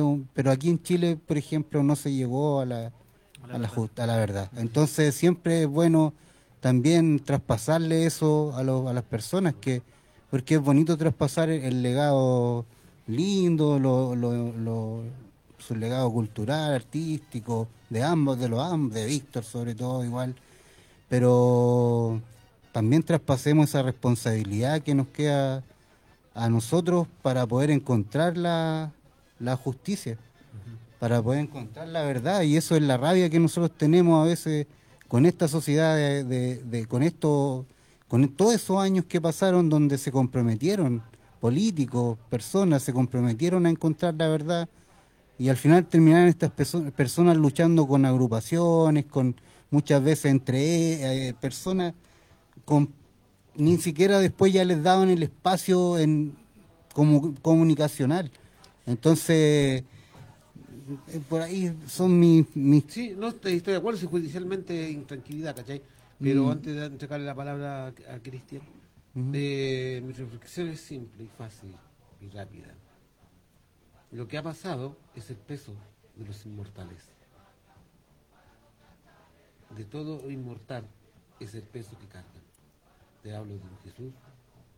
un- pero aquí en Chile, por ejemplo, no se llegó a la, a la, ju- a la verdad. Entonces siempre es bueno también traspasarle eso a, los- a las personas, que porque es bonito traspasar el, legado lindo, lo, lo- lo- su legado cultural, artístico, de ambos, de los ambos, de Víctor sobre todo igual, pero también traspasemos esa responsabilidad que nos queda a nosotros para poder encontrar la, la justicia, para poder encontrar la verdad. Y eso es la rabia que nosotros tenemos a veces con esta sociedad, de, de- de- con esto, con todos esos años que pasaron donde se comprometieron políticos, personas, se comprometieron a encontrar la verdad y al final terminaron estas perso- personas luchando con agrupaciones, con muchas veces entre eh, personas con ni siquiera después ya les daban el espacio en como comunicacional. Entonces, eh, por ahí son mis, mis Sí, no estoy, estoy de acuerdo si judicialmente intranquilidad, ¿cachai? Pero Mm. antes de entregarle la palabra a, a Cristian, eh, mi reflexión es simple y fácil y rápida. Lo que ha pasado es el peso de los inmortales. De todo inmortal es el peso que cargan. Te hablo de un Jesús,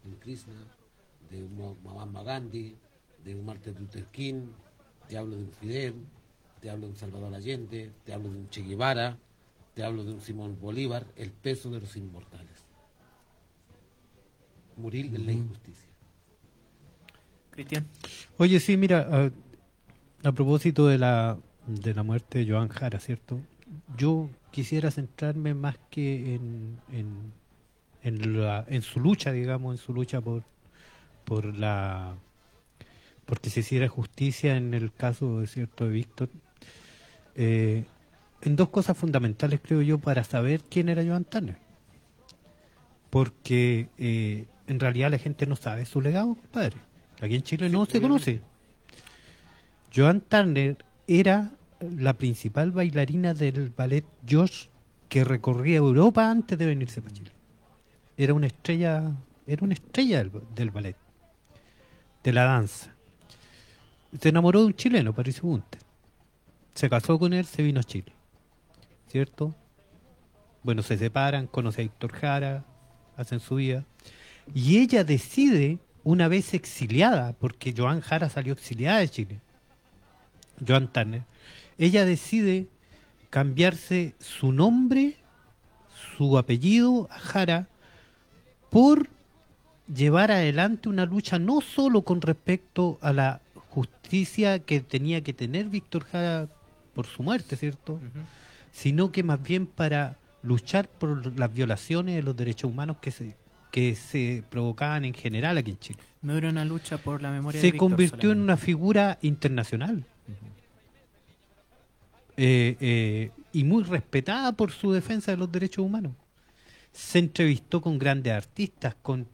de un Krishna, de un Mahatma Gandhi, de un Martin Luther King, te hablo de un Fidel, te hablo de un Salvador Allende, te hablo de un Che Guevara, te hablo de un Simón Bolívar, el peso de los inmortales. Morir en la injusticia. Cristian. Oye, sí, mira, a, a propósito de la, de la muerte de Joan Jara, ¿cierto? Yo quisiera centrarme más que en, en, en, la- en su lucha, digamos, en su lucha por, por la porque se hiciera justicia en el caso, ¿cierto?, de Víctor, eh, en dos cosas fundamentales, creo yo, para saber quién era Joan Turner. Porque eh, en realidad la gente no sabe su legado, compadre. Aquí en Chile no se conoce. Joan Turner era la principal bailarina del ballet Josh que recorría Europa antes de venirse para Chile. Era una estrella, era una estrella del, del ballet, de la danza. Se enamoró de un chileno, Patricio Bunte. Se casó con él, se vino a Chile. ¿Cierto? Bueno, se separan, conoce a Héctor Jara, hacen su vida. Y ella decide, una vez exiliada, porque Joan Jara salió exiliada de Chile, Joan Turner, ella decide cambiarse su nombre, su apellido a Jara, por llevar adelante una lucha no solo con respecto a la justicia que tenía que tener Víctor Jara por su muerte, ¿cierto? Sino que más bien para luchar por las violaciones de los derechos humanos que se que se provocaban en general aquí en Chile. No era una lucha por la memoria Se de convirtió en una figura internacional. Eh, eh, y muy respetada por su defensa de los derechos humanos. Se entrevistó con grandes artistas, con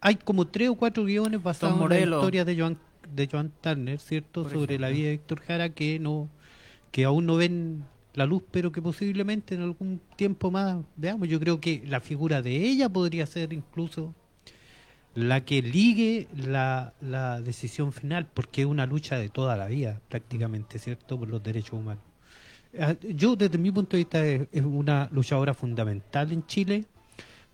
hay como tres o cuatro guiones basados en la historia de Joan, de Joan Turner, ¿cierto? Por Sobre la vida de Héctor Jara que no que aún no ven la luz, pero que posiblemente en algún tiempo más veamos. Yo creo que la figura de ella podría ser incluso la que ligue la, la decisión final, porque es una lucha de toda la vida, prácticamente, ¿cierto?, por los derechos humanos. Ah, Yo, desde mi punto de vista, es, una luchadora fundamental en Chile.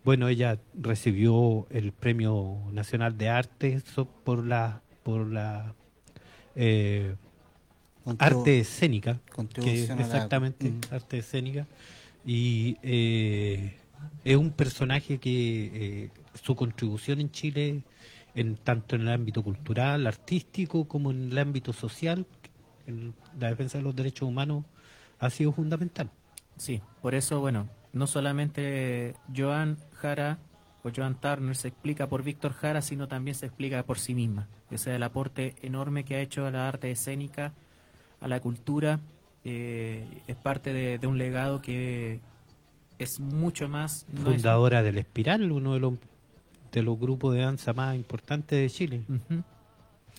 Bueno, ella recibió el Premio Nacional de Arte por la por la eh, arte escénica, que la- exactamente Mm. arte escénica y eh, es un personaje que eh, su contribución en Chile en tanto en el ámbito cultural, artístico como en el ámbito social, en la defensa de los derechos humanos ha sido fundamental. Sí, por eso, bueno, no solamente Joan Jara o Joan Turner se explica por Víctor Jara, sino también se explica por sí misma. O sea, el aporte enorme que ha hecho a la arte escénica, a la cultura, eh, es parte de, de un legado que es mucho más... no es- Fundadora del Espiral, uno de los de los grupos de danza más importantes de Chile.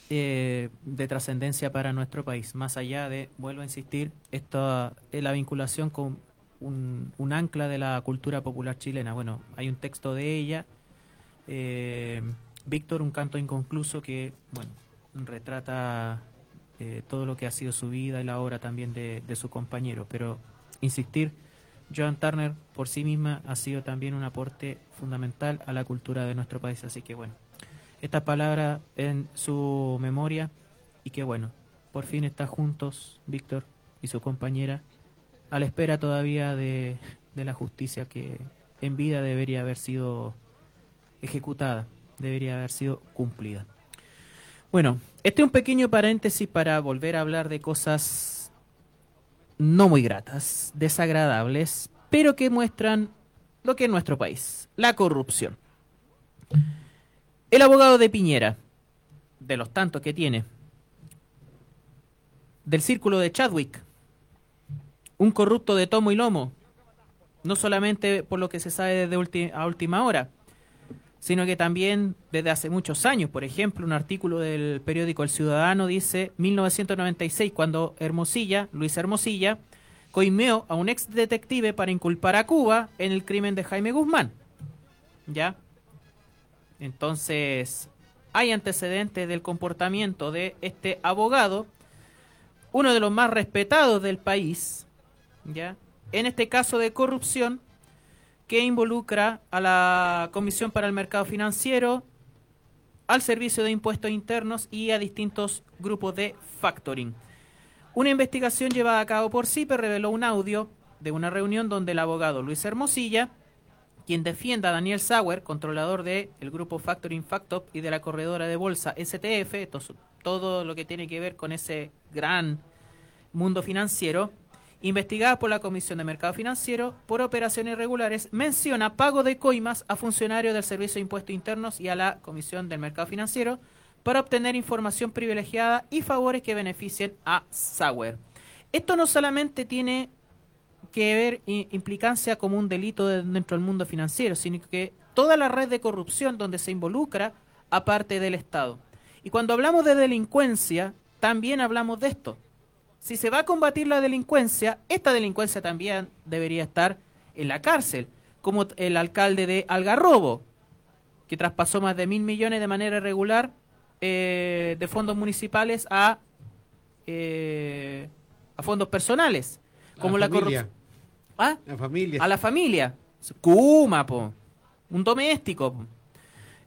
Eh, de trascendencia para nuestro país. Más allá de, vuelvo a insistir, esta es la vinculación con un, un ancla de la cultura popular chilena. Bueno, hay un texto de ella, eh, Víctor, un canto inconcluso que, bueno, retrata eh, todo lo que ha sido su vida y la obra también de, su compañero. Pero, insistir, Joan Turner por sí misma ha sido también un aporte fundamental a la cultura de nuestro país. Así que, bueno, esta palabra en su memoria y que bueno, por fin está juntos Víctor y su compañera a la espera todavía de la justicia que en vida debería haber sido ejecutada, debería haber sido cumplida. Bueno, este es un pequeño paréntesis para volver a hablar de cosas no muy gratas, desagradables, pero que muestran lo que es nuestro país, la corrupción. El abogado de Piñera, de los tantos que tiene, del círculo de Chadwick, un corrupto de tomo y lomo, no solamente por lo que se sabe desde a última hora, sino que también desde hace muchos años. Por ejemplo, un artículo del periódico El Ciudadano dice 1996, cuando Hermosilla, Luis Hermosilla, coimeó a un ex detective para inculpar a Cuba en el crimen de Jaime Guzmán. ¿Ya? Entonces, hay antecedentes del comportamiento de este abogado, uno de los más respetados del país, ¿ya? En este caso de corrupción que involucra a la Comisión para el Mercado Financiero, al Servicio de Impuestos Internos y a distintos grupos de factoring. Una investigación llevada a cabo por CIPE reveló un audio de una reunión donde el abogado Luis Hermosilla quien defienda a Daniel Sauer, controlador del grupo Factoring Factop y de la corredora de bolsa STF, todo lo que tiene que ver con ese gran mundo financiero, investigada por la Comisión de Mercado Financiero por operaciones irregulares, menciona pago de coimas a funcionarios del Servicio de Impuestos Internos y a la Comisión del Mercado Financiero para obtener información privilegiada y favores que beneficien a Sauer. Esto no solamente tiene que ver implicancia como un delito de- dentro del mundo financiero, sino que toda la red de corrupción donde se involucra aparte del Estado. Y cuando hablamos de delincuencia, también hablamos de esto. Si se va a combatir la delincuencia, esta delincuencia también debería estar en la cárcel, como el alcalde de Algarrobo, que traspasó más de mil millones de manera irregular eh, de fondos municipales a, eh, a fondos personales, como la corrupción. ¿Ah? La familia. A la familia. Kuma, po. Un doméstico. po.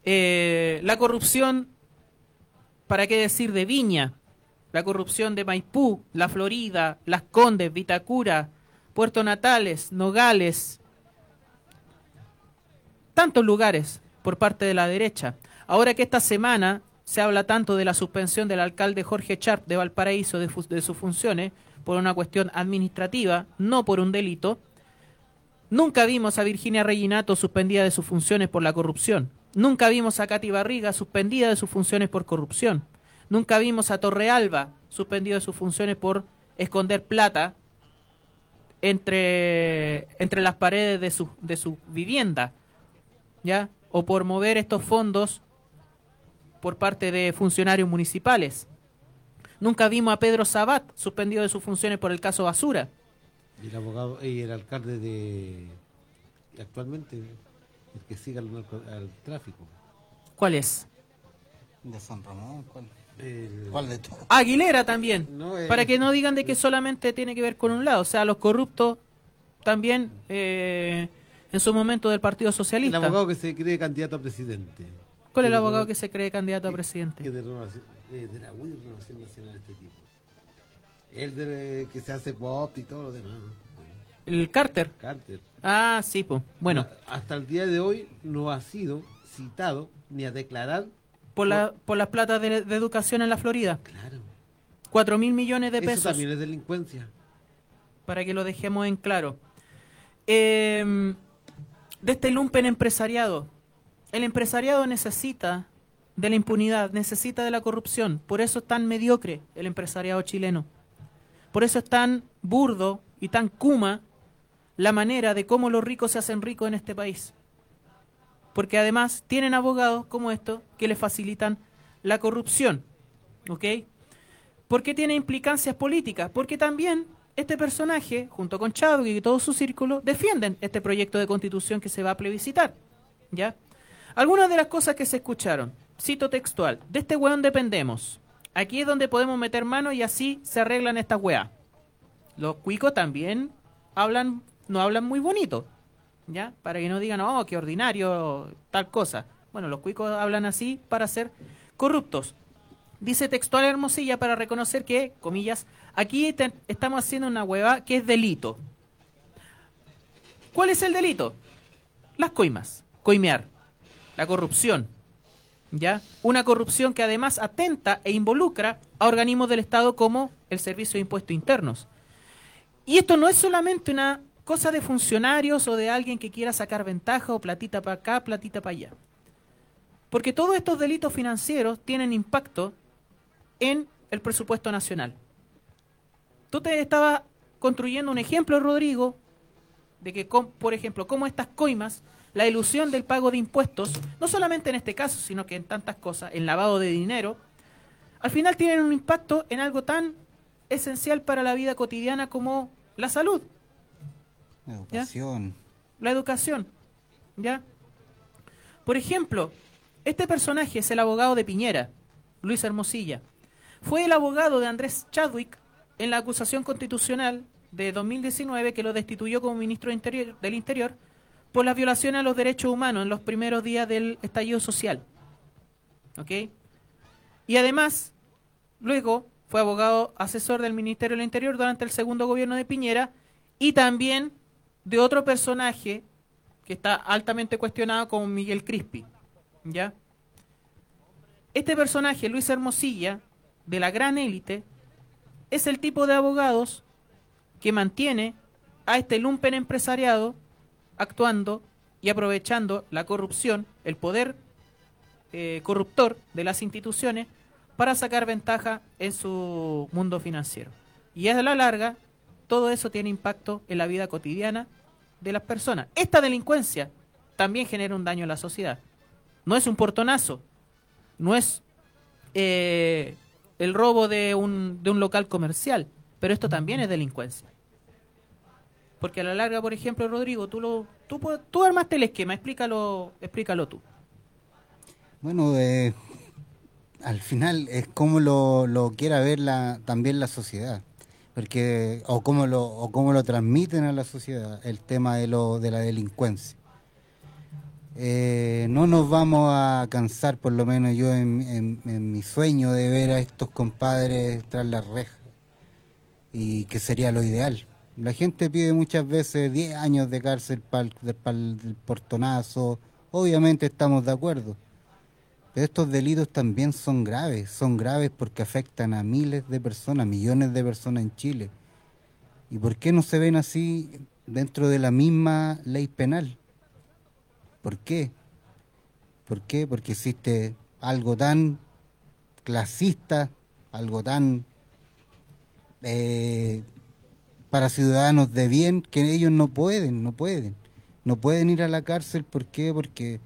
Eh, la corrupción, ¿para qué decir de Viña? La corrupción de Maipú, La Florida, Las Condes, Vitacura, Puerto Natales, Nogales. Tantos lugares por parte de la derecha. Ahora que esta semana se habla tanto de la suspensión del alcalde Jorge Sharp de Valparaíso de, sus funciones por una cuestión administrativa, no por un delito. Nunca vimos a Virginia Reginato suspendida de sus funciones por la corrupción. Nunca vimos a Katy Barriga suspendida de sus funciones por corrupción. Nunca vimos a Torrealba suspendido de sus funciones por esconder plata entre, entre las paredes de su, de su vivienda, ¿ya? O por mover estos fondos por parte de funcionarios municipales. Nunca vimos a Pedro Sabat suspendido de sus funciones por el caso Basura. Y el abogado y el alcalde de actualmente el que siga al, tráfico. ¿Cuál es? De San Ramón, ¿cuál? El- ¿Cuál de todos? Aguilera también. No, eh. Para que no digan de que solamente tiene que ver con un lado. O sea, los corruptos también eh, en su momento del Partido el Socialista. abogado que se cree candidato a presidente. ¿Cuál es el Que de abogado que se cree candidato a que presidente? de, renovación- eh, de la Renovación Nacional este tipo. El de, que se hace pop y todo lo demás. El Carter. Carter. Ah, sí, pues. Bueno, Hasta el día de hoy no ha sido citado ni a declarar. Por, la, por las platas de, de educación en la Florida. Claro. Cuatro mil millones de Eso pesos. también es delincuencia. para que lo dejemos en claro. Eh, de este lumpen empresariado. El empresariado necesita de la impunidad, necesita de la corrupción. Por eso es tan mediocre el empresariado chileno. Por eso es tan burdo y tan kuma la manera de cómo los ricos se hacen ricos en este país. Porque además tienen abogados como estos que les facilitan la corrupción. ¿Ok? ¿Por qué tiene implicancias políticas? Porque también este personaje, junto con Chadwick y todo su círculo, defienden este proyecto de constitución que se va a plebiscitar. ¿Ya? Algunas de las cosas que se escucharon, cito textual, de este weón dependemos. Aquí es donde podemos meter mano y así se arreglan estas weas. Los cuicos también hablan, no hablan muy bonito, ¿ya? Para que no digan, oh, qué ordinario, tal cosa. Bueno, los cuicos hablan así para ser corruptos. Dice textual Hermosilla para reconocer que, comillas, aquí estamos haciendo una hueva que es delito. ¿Cuál es el delito? Las coimas, coimear, la corrupción. ¿Ya? Una corrupción que además atenta e involucra a organismos del Estado como el Servicio de Impuestos Internos. Y esto no es solamente una cosa de funcionarios o de alguien que quiera sacar ventaja o platita para acá, platita para allá. Porque todos estos delitos financieros tienen impacto en el presupuesto nacional. Tú te estabas construyendo un ejemplo, Rodrigo, de que, por ejemplo, como estas coimas, la ilusión del pago de impuestos, no solamente en este caso, sino que en tantas cosas, el lavado de dinero, al final tienen un impacto en algo tan esencial para la vida cotidiana como la salud, Educación. la educación. ¿Ya? Por ejemplo, este personaje es el abogado de Piñera, Luis Hermosilla. Fue el abogado de Andrés Chadwick en la acusación constitucional de 2019 que lo destituyó como ministro del Interior por las violaciones a los derechos humanos en los primeros días del estallido social. ¿Ok? Y además, luego fue abogado asesor del Ministerio del Interior durante el segundo gobierno de Piñera y también de otro personaje que está altamente cuestionado como Miguel Crispi. ¿Ya? Este personaje, Luis Hermosilla, de la gran élite, es el tipo de abogados que mantiene a este lumpen empresariado actuando y aprovechando la corrupción, el poder eh, corruptor de las instituciones para sacar ventaja en su mundo financiero. Y a la larga, todo eso tiene impacto en la vida cotidiana de las personas. Esta delincuencia también genera un daño a la sociedad. No es un portonazo, no es eh, el robo de un, de un local comercial, pero esto también es delincuencia. Porque a la larga, por ejemplo, Rodrigo, tú, lo, tú, tú armaste el esquema, explícalo, explícalo tú. Bueno, eh, al final es como lo, lo quiera ver la, también la sociedad. Porque, o cómo lo, o cómo lo transmiten a la sociedad el tema de lo, de la delincuencia. Eh, no nos vamos a cansar, por lo menos yo en, en- en mi sueño, de ver a estos compadres tras las rejas. Y que sería lo ideal. La gente pide muchas veces 10 años de cárcel para el portonazo. Obviamente estamos de acuerdo. Pero estos delitos también son graves, son graves porque afectan a miles de personas, millones de personas en Chile. ¿Y por qué no se ven así dentro de la misma ley penal? ¿Por qué? ¿Por qué? Porque existe algo tan clasista, algo tan eh, para ciudadanos de bien que ellos no pueden, no pueden. No pueden ir a la cárcel, ¿por qué? Porque...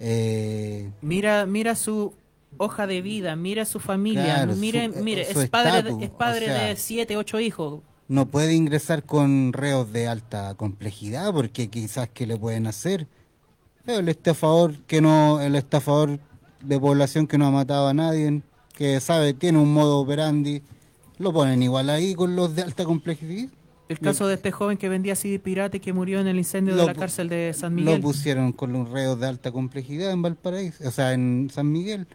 eh, Mira, mira su hoja de vida, mira su familia, Claro, mire, su- mire, su es padre, estatus, es padre o sea, de siete, ocho hijos. no puede ingresar con reos de alta complejidad porque quizás que le pueden hacer Pero el estafador que no el estafador de población que no ha matado a nadie que sabe tiene un modo operandi lo ponen igual ahí con los de alta complejidad El caso de este joven que vendía CD pirata y que murió en el incendio Lo de la cárcel de San lo Miguel. pusieron con los reos de alta complejidad en Valparaíso o sea en San Miguel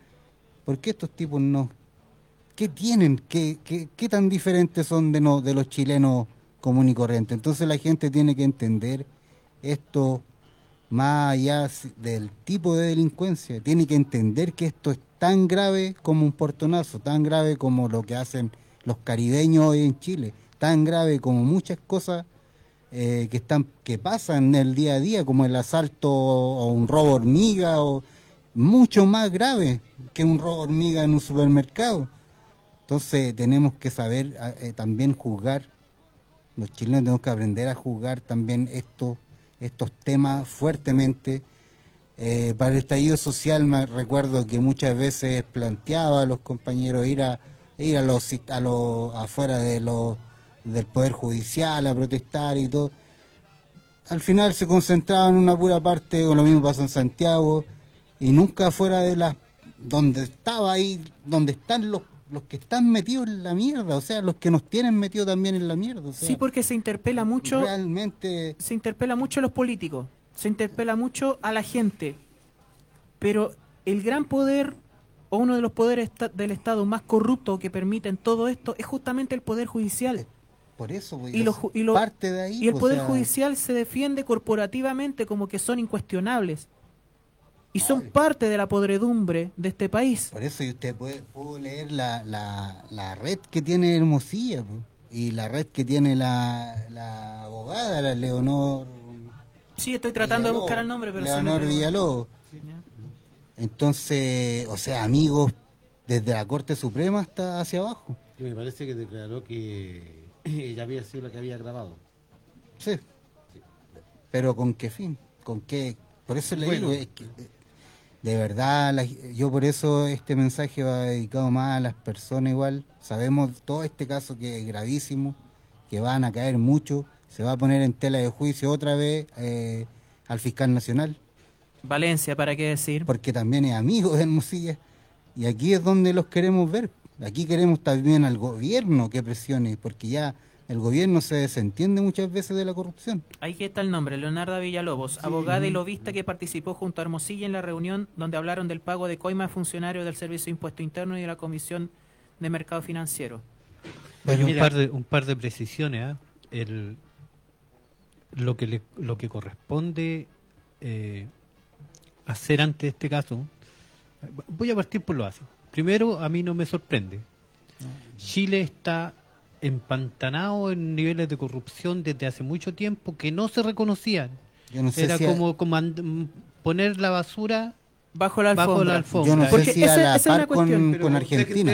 ¿por qué estos tipos no? ¿qué tienen? ¿Qué, qué, qué tan diferentes son de, no, de los chilenos común y corriente? Entonces la gente tiene que entender esto más allá del tipo de delincuencia, tiene que entender que esto es tan grave como un portonazo, tan grave como lo que hacen los caribeños hoy en Chile, tan grave como muchas cosas eh, que están que pasan en el día a día, como el asalto o un robo hormiga, o mucho más grave que un robo hormiga en un supermercado. Entonces tenemos que saber ah, eh, también juzgar, los chilenos tenemos que aprender a juzgar también esto, estos temas fuertemente. Eh, para el estallido social me recuerdo que muchas veces planteaba a los compañeros ir a ir a los a los afuera de los del poder judicial a protestar y todo. Al final se concentraban en una pura parte, o lo mismo pasó en Santiago, y nunca fuera de la donde estaba ahí, donde están los los que están metidos en la mierda, o sea, los que nos tienen metidos también en la mierda. o sea, Sí, porque se interpela mucho, realmente se interpela mucho a los políticos, se interpela mucho a la gente. Pero el gran poder o uno de los poderes del Estado más corruptos que permiten todo esto es justamente el poder judicial. Por eso pues, Y, lo y lo- parte de ahí. y el pues, poder sea, judicial se defiende corporativamente como que son incuestionables. Y son parte de la podredumbre de este país. Por eso y usted puede, pudo leer la, la, la red que tiene Hermosilla pues, y la red que tiene la, la abogada, la Leonor. Sí, estoy tratando de buscar el nombre, pero Leonor. Villalobos. Entonces, o sea, amigos desde la Corte Suprema hasta hacia abajo. Y me parece que declaró que ella había sido la que había grabado. Sí. Pero ¿con qué fin? ¿Con qué? Por eso le Bueno. digo, es que, eh, de verdad, la- yo por eso este mensaje va dedicado más a las personas igual. Sabemos todo este caso que es gravísimo, que van a caer mucho, se va a poner en tela de juicio otra vez eh, al fiscal nacional, Valencia, ¿para qué decir? porque también es amigo de Hermosilla. Y aquí es donde los queremos ver. Aquí queremos también al gobierno que presione, porque ya el gobierno se desentiende muchas veces de la corrupción. Ahí está el nombre, Leonarda Villalobos, abogada y lobista que participó junto a Hermosilla en la reunión donde hablaron del pago de coima a funcionarios del Servicio de Impuesto Interno y de la Comisión de Mercado Financiero. Oye, un, Mira. par de, un par de precisiones. ¿ah? El, lo, que le- lo que corresponde eh, hacer ante este caso, voy a partir por lo básico. Primero, a mí no me sorprende. Chile está empantanado en niveles de corrupción desde hace mucho tiempo que no se reconocían. Yo no sé Era si a- como, como and- poner la basura Bajo la bajo alfombra. la alfombra. Yo no Porque sé si esa- a la esa es una con, cuestión, Pero con usted- Argentina.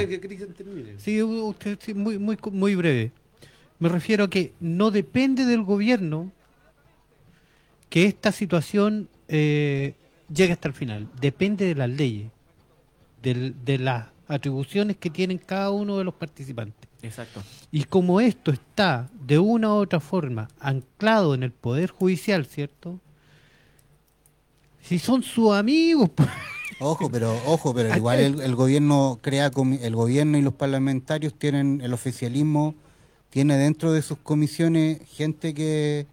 Sí, usted sí, muy, muy, muy breve. Me refiero a que no depende del gobierno que esta situación eh, llegue hasta el final. Depende de las leyes, del- de las atribuciones que tienen cada uno de los participantes. Exacto. Y como esto está de una u otra forma anclado en el Poder Judicial, ¿cierto? Si son sus amigos, pues, Ojo, pero ojo, pero igual el, el gobierno crea el gobierno y los parlamentarios tienen el oficialismo tiene dentro de sus comisiones gente que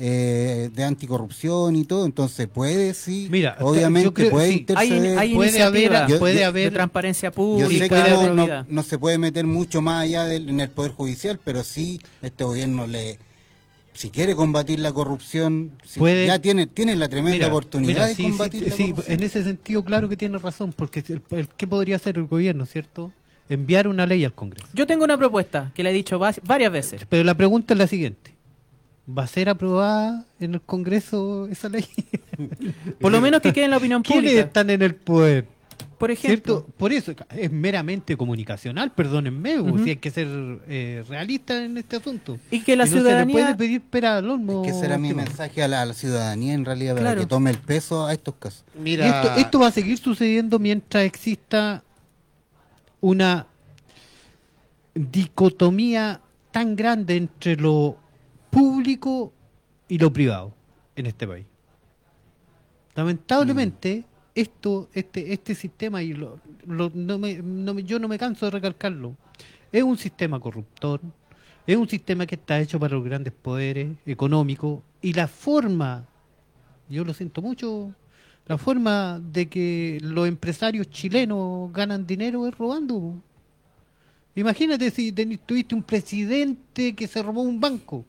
eh, de anticorrupción y todo, entonces puede sí, Mira, obviamente yo creo- puede sí, Hay, interceder. hay Puede haber- Yo- puede yo- de haber transparencia Yo pública, sé que no, no, probidad. no se puede meter mucho más allá del, en el poder judicial, pero sí este gobierno le si quiere combatir la corrupción, si Puede- ya tiene, tiene la tremenda Mira, oportunidad mira, de sí, combatir sí, la sí, corrupción. en ese sentido, claro que tiene razón, porque el, el- ¿qué podría hacer el gobierno, cierto? Enviar una ley al Congreso. Yo tengo una propuesta que le he dicho va- varias veces. Pero la pregunta es la siguiente. ¿Va a ser aprobada en el Congreso esa ley? Por lo menos que quede en la opinión ¿Quiénes pública. están en el poder? Por ejemplo, ¿Cierto? Por eso es meramente comunicacional, perdónenme, si hay que ser eh, realista en este asunto. Y que la no se le ciudadanía- puede pedir pera al olmo. que será mi mensaje a la, a la ciudadanía en realidad para Claro. que tome el peso a estos casos. Y esto, esto va a seguir sucediendo mientras exista una dicotomía tan grande entre lo público y lo privado en este país. Lamentablemente, esto, este, este sistema, y lo- lo- no me- no yo no me canso de recalcarlo, es un sistema corruptor, es un sistema que está hecho para los grandes poderes económicos y la forma, yo lo siento mucho, la forma de que los empresarios chilenos ganan dinero es robando. Imagínate si tuviste un presidente que se robó un banco.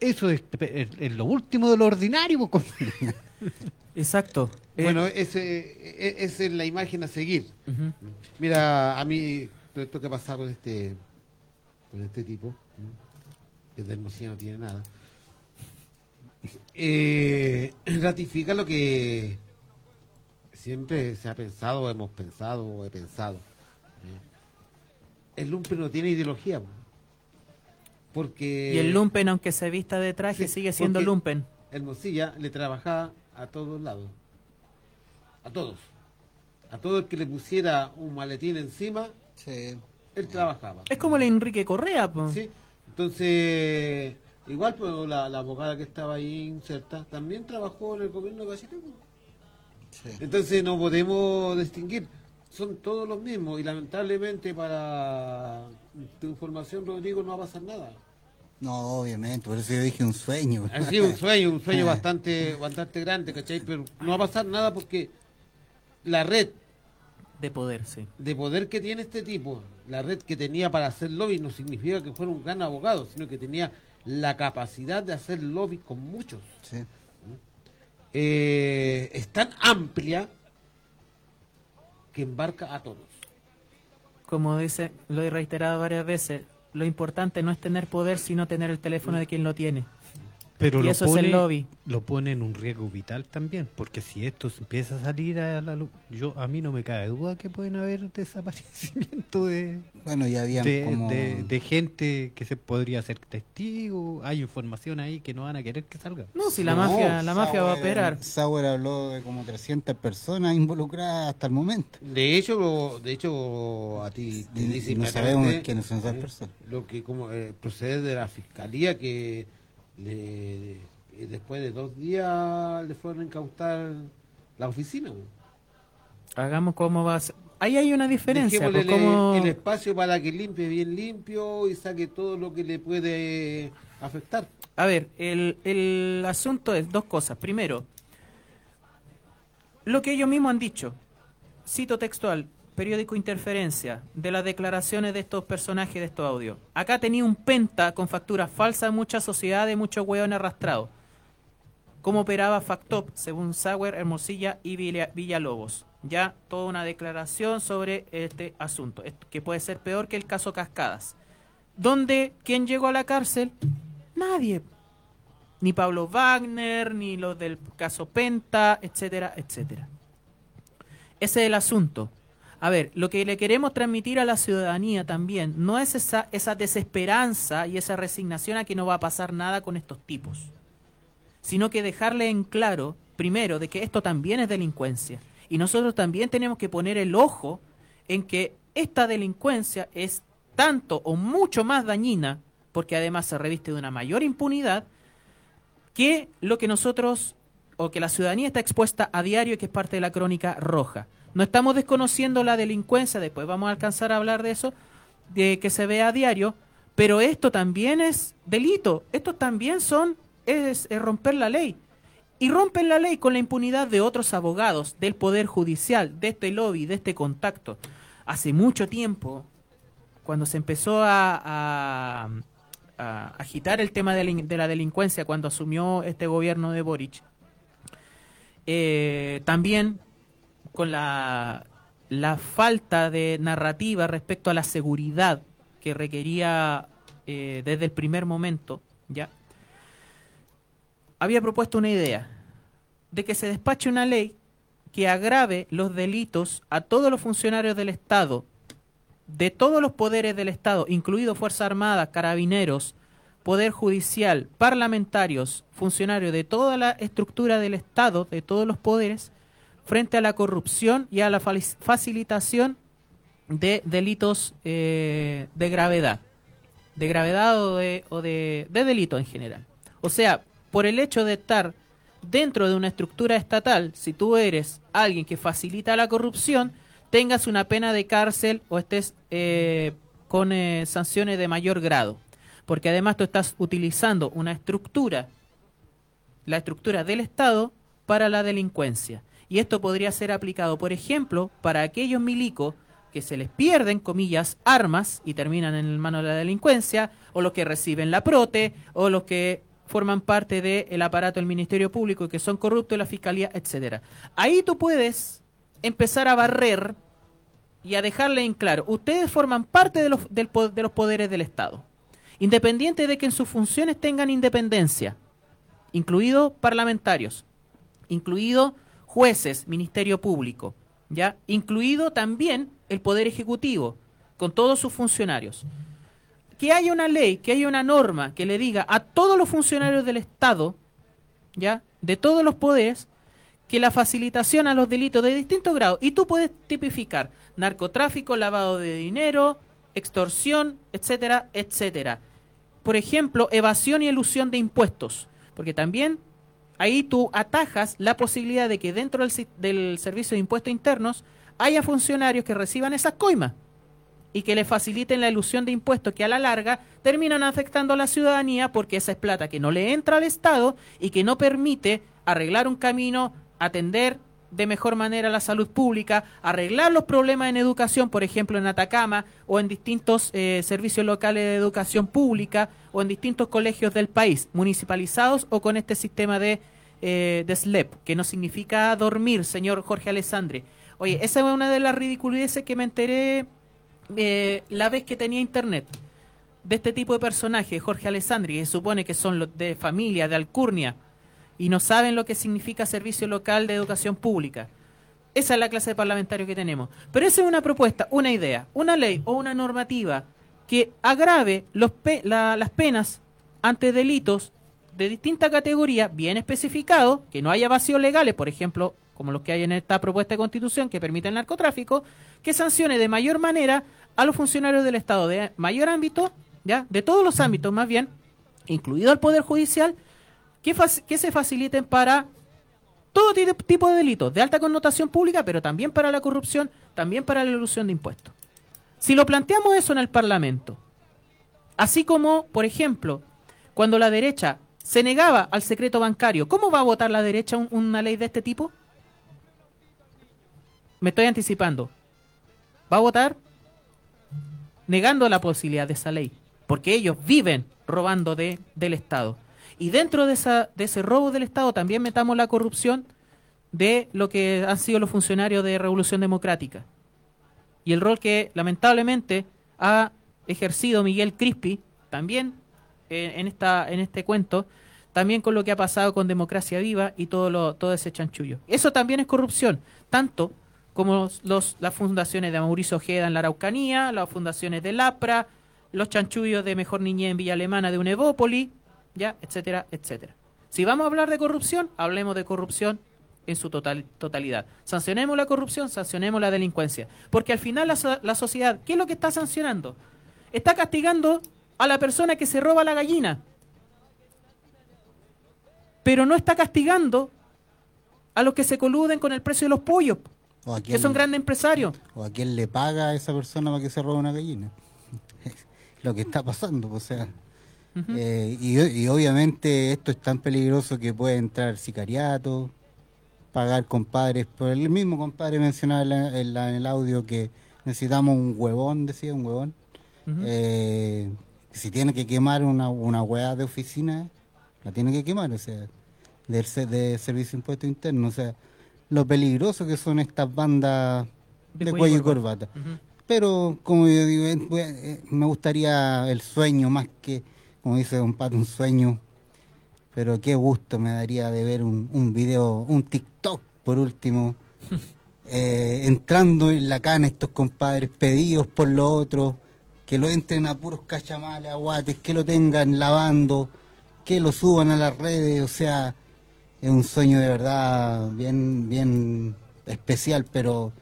Eso es, es- es lo último de lo ordinario. pues, exacto. Eh, Bueno, ese, e- esa es la imagen a seguir. Mira, a mí, todo esto que pasa con este, con este tipo, que de Hermosilla no tiene nada, eh, ratifica lo que siempre se ha pensado, hemos pensado o he pensado. El lumpen no tiene ideología. Po. Porque y el lumpen, aunque se vista de traje, Sí, sigue siendo lumpen. Hermosilla le trabajaba a todos lados. A todos. A todo el que le pusiera un maletín encima, él trabajaba. Es como el Enrique Correa, po. Sí. Entonces, igual pues, la, la abogada que estaba ahí inserta también trabajó en el gobierno de Bachelet. pues. Entonces no podemos distinguir. Son todos los mismos y lamentablemente para tu información, Rodrigo, no va a pasar nada. No, obviamente, por eso yo dije un sueño. Sido un sueño, un sueño bastante, bastante grande, ¿cachai? Pero no va a pasar nada porque la red De poder, sí. de poder que tiene este tipo, la red que tenía para hacer lobby, no significa que fuera un gran abogado, sino que tenía la capacidad de hacer lobby con muchos. Sí. Eh, es tan amplia que embarca a todos. Como dice, lo he reiterado varias veces, lo importante no es tener poder, sino tener el teléfono de quien lo tiene. Pero y lo eso pone, es el lobby. lo pone en un riesgo vital también, porque si esto empieza a salir a la luz, yo a mí no me cabe duda que pueden haber desaparecimiento de, Bueno, ya habían de, como... de- de gente que se podría ser testigo, hay información ahí que no van a querer que salga. No, si la mafia, la mafia va a operar. Sauer habló de como 300 personas involucradas hasta el momento. De hecho, de hecho a ti te Y- dice y no sabemos quiénes son esas eh, personas. Lo que como eh, procede de la fiscalía que le, después de dos días le fueron a incautar la oficina. Hagamos cómo va a ser. Ahí hay una diferencia. Pues, el espacio para que limpie bien limpio y saque todo lo que le puede afectar. A ver, el, el asunto es dos cosas. Primero, lo que ellos mismos han dicho. Cito textual, periódico Interferencia, de las declaraciones de estos personajes de estos audios. Acá tenía un penta con facturas falsas, muchas sociedades, muchos hueones arrastrados. ¿Cómo operaba Factop, según Sauer, Hermosilla y Villa- Villalobos? Ya toda una declaración sobre este asunto, que puede ser peor que el caso Cascadas. ¿Dónde? ¿Quién llegó a la cárcel? Nadie. Ni Pablo Wagner, ni los del caso Penta, etcétera, etcétera. Ese es el asunto. A ver, lo que le queremos transmitir a la ciudadanía también no es esa, esa desesperanza y esa resignación a que no va a pasar nada con estos tipos, sino que dejarle en claro, primero, de que esto también es delincuencia. Y nosotros también tenemos que poner el ojo en que esta delincuencia es tanto o mucho más dañina, porque además se reviste de una mayor impunidad, que lo que nosotros o que la ciudadanía está expuesta a diario y que es parte de la crónica roja. No estamos desconociendo la delincuencia, después vamos a alcanzar a hablar de eso, de que se ve a diario, pero esto también es delito, esto también son es, romper la ley. Y rompen la ley con la impunidad de otros abogados, del Poder Judicial, de este lobby, de este contacto. Hace mucho tiempo, cuando se empezó a, agitar el tema de la, de la delincuencia cuando asumió este gobierno de Boric, eh, también con la, la falta de narrativa respecto a la seguridad que requería eh, desde el primer momento, ya había propuesto una idea de que se despache una ley que agrave los delitos a todos los funcionarios del Estado, de todos los poderes del Estado, incluido Fuerza Armada, Carabineros, Poder Judicial, parlamentarios, funcionarios de toda la estructura del Estado, de todos los poderes, frente a la corrupción y a la facilitación de delitos eh, de gravedad, de gravedad o, de, o de, de delito en general. O sea, por el hecho de estar dentro de una estructura estatal, si tú eres alguien que facilita la corrupción, tengas una pena de cárcel o estés eh, con eh, sanciones de mayor grado. Porque además tú estás utilizando una estructura, la estructura del Estado, para la delincuencia. Y esto podría ser aplicado, por ejemplo, para aquellos milicos que se les pierden, comillas, armas y terminan en el mano de la delincuencia, o los que reciben la prote, o los que forman parte del aparato del Ministerio Público y que son corruptos de la Fiscalía, etcétera. Ahí tú puedes empezar a barrer y a dejarle en claro, ustedes forman parte de los, de los poderes del Estado, independiente de que en sus funciones tengan independencia, incluidos parlamentarios, incluido jueces, Ministerio Público, ya, incluido también el Poder Ejecutivo, con todos sus funcionarios que haya una ley, que haya una norma que le diga a todos los funcionarios del Estado, ¿ya? De todos los poderes, que la facilitación a los delitos de distintos grados, y tú puedes tipificar narcotráfico, lavado de dinero, extorsión, etcétera, etcétera. Por ejemplo, evasión y elusión de impuestos, porque también ahí tú atajas la posibilidad de que dentro del, del servicio de impuestos internos haya funcionarios que reciban esas coimas y que le faciliten la ilusión de impuestos que a la larga terminan afectando a la ciudadanía porque esa es plata que no le entra al Estado y que no permite arreglar un camino, atender de mejor manera la salud pública, arreglar los problemas en educación, por ejemplo en Atacama o en distintos eh, servicios locales de educación pública o en distintos colegios del país, municipalizados o con este sistema de, eh, de SLEP, que no significa dormir, señor Jorge Alessandri. Oye, esa es una de las ridiculeces que me enteré eh, la vez que tenía internet de este tipo de personajes, Jorge Alessandri, que se supone que son los de familia, de alcurnia, y no saben lo que significa servicio local de educación pública. Esa es la clase de parlamentario que tenemos. Pero esa es una propuesta, una idea, una ley o una normativa que agrave las penas ante delitos de distinta categoría, bien especificados, que no haya vacíos legales, por ejemplo, como los que hay en esta propuesta de constitución que permite el narcotráfico, que sancione de mayor manera a los funcionarios del Estado de mayor ámbito, ya, de todos los ámbitos más bien, incluido el Poder Judicial, que, se faciliten para todo tipo de delitos, de alta connotación pública, pero también para la corrupción, también para la ilusión de impuestos. Si lo planteamos eso en el Parlamento, así como, por ejemplo, cuando la derecha se negaba al secreto bancario, ¿cómo va a votar la derecha una ley de este tipo? Me estoy anticipando. Va a votar negando la posibilidad de esa ley, porque ellos viven robando de, del Estado. Y dentro de, esa, de ese robo del Estado también metamos la corrupción de lo que han sido los funcionarios de Revolución Democrática. Y el rol que lamentablemente ha ejercido Miguel Crispi, también en, esta, en este cuento, también con lo que ha pasado con Democracia Viva y todo, lo, todo ese chanchullo. Eso también es corrupción, tanto como los, las fundaciones de Mauricio Ojeda en la Araucanía, las fundaciones de Lapra, los chanchullos de Mejor Niñez en Villa Alemana de Unevópoli, ya, etcétera, etcétera. Si vamos a hablar de corrupción, hablemos de corrupción en su total, totalidad. Sancionemos la corrupción, sancionemos la delincuencia. Porque al final la, la sociedad, ¿qué es lo que está sancionando? Está castigando a la persona que se roba la gallina. Pero no está castigando a los que se coluden con el precio de los pollos que son grandes empresarios. O a quién le paga a esa persona para que se robe una gallina. Lo que está pasando, o sea. Eh, y, obviamente esto es tan peligroso que puede entrar sicariato, pagar compadres, por el mismo compadre mencionaba en, el audio que necesitamos un huevón, decía, un huevón, eh, Si tiene que quemar una, una hueá de oficina, la tiene que quemar, o sea, del de servicio de impuesto interno, o sea, lo peligroso que son estas bandas de, cuello y corbata. Pero, como yo digo, eh, me gustaría el sueño más que, como dice Don Pato, un sueño. Pero qué gusto me daría de ver un, un video, un TikTok, por último, eh, entrando en la cana estos compadres, pedidos por los otros, que lo entren a puros cachamales, aguates, que lo tengan lavando, que lo suban a las redes, o sea, es un sueño de verdad bien, bien especial, pero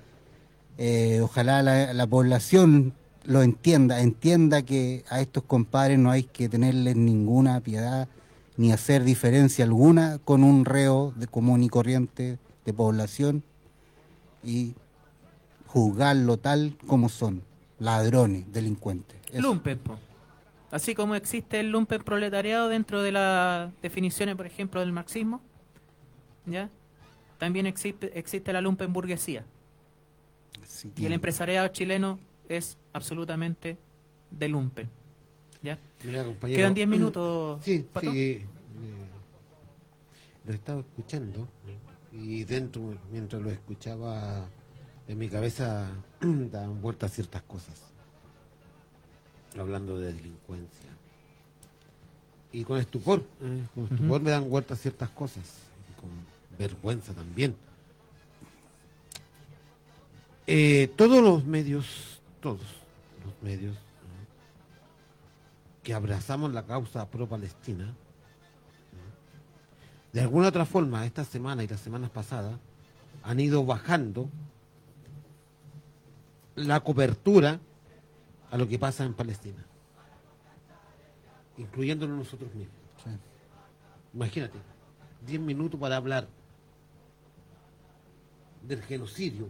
eh, ojalá la, la población lo entienda, entienda que a estos compadres no hay que tenerles ninguna piedad ni hacer diferencia alguna con un reo de común y corriente de población y juzgarlo tal como son, ladrones, delincuentes. Lumpen. Así como existe el lumpen proletariado dentro de las definiciones, por ejemplo, del marxismo, ¿ya? También existe, existe la lumpen burguesía. Y el empresariado chileno es absolutamente de lumpen. ¿Ya? Mira, compañero. Quedan 10 minutos. Sí, Pato. sí. eh, lo estaba escuchando y dentro, mientras lo escuchaba, en mi cabeza daban vueltas ciertas cosas. Hablando de delincuencia. Y con estupor, eh, con estupor me dan vueltas ciertas cosas. y con vergüenza también. Eh, todos los medios, todos los medios que abrazamos la causa pro-palestina, de alguna otra forma, esta semana y las semanas pasadas, han ido bajando la cobertura a lo que pasa en Palestina, incluyéndonos nosotros mismos. Sí. Imagínate, 10 minutos para hablar del genocidio,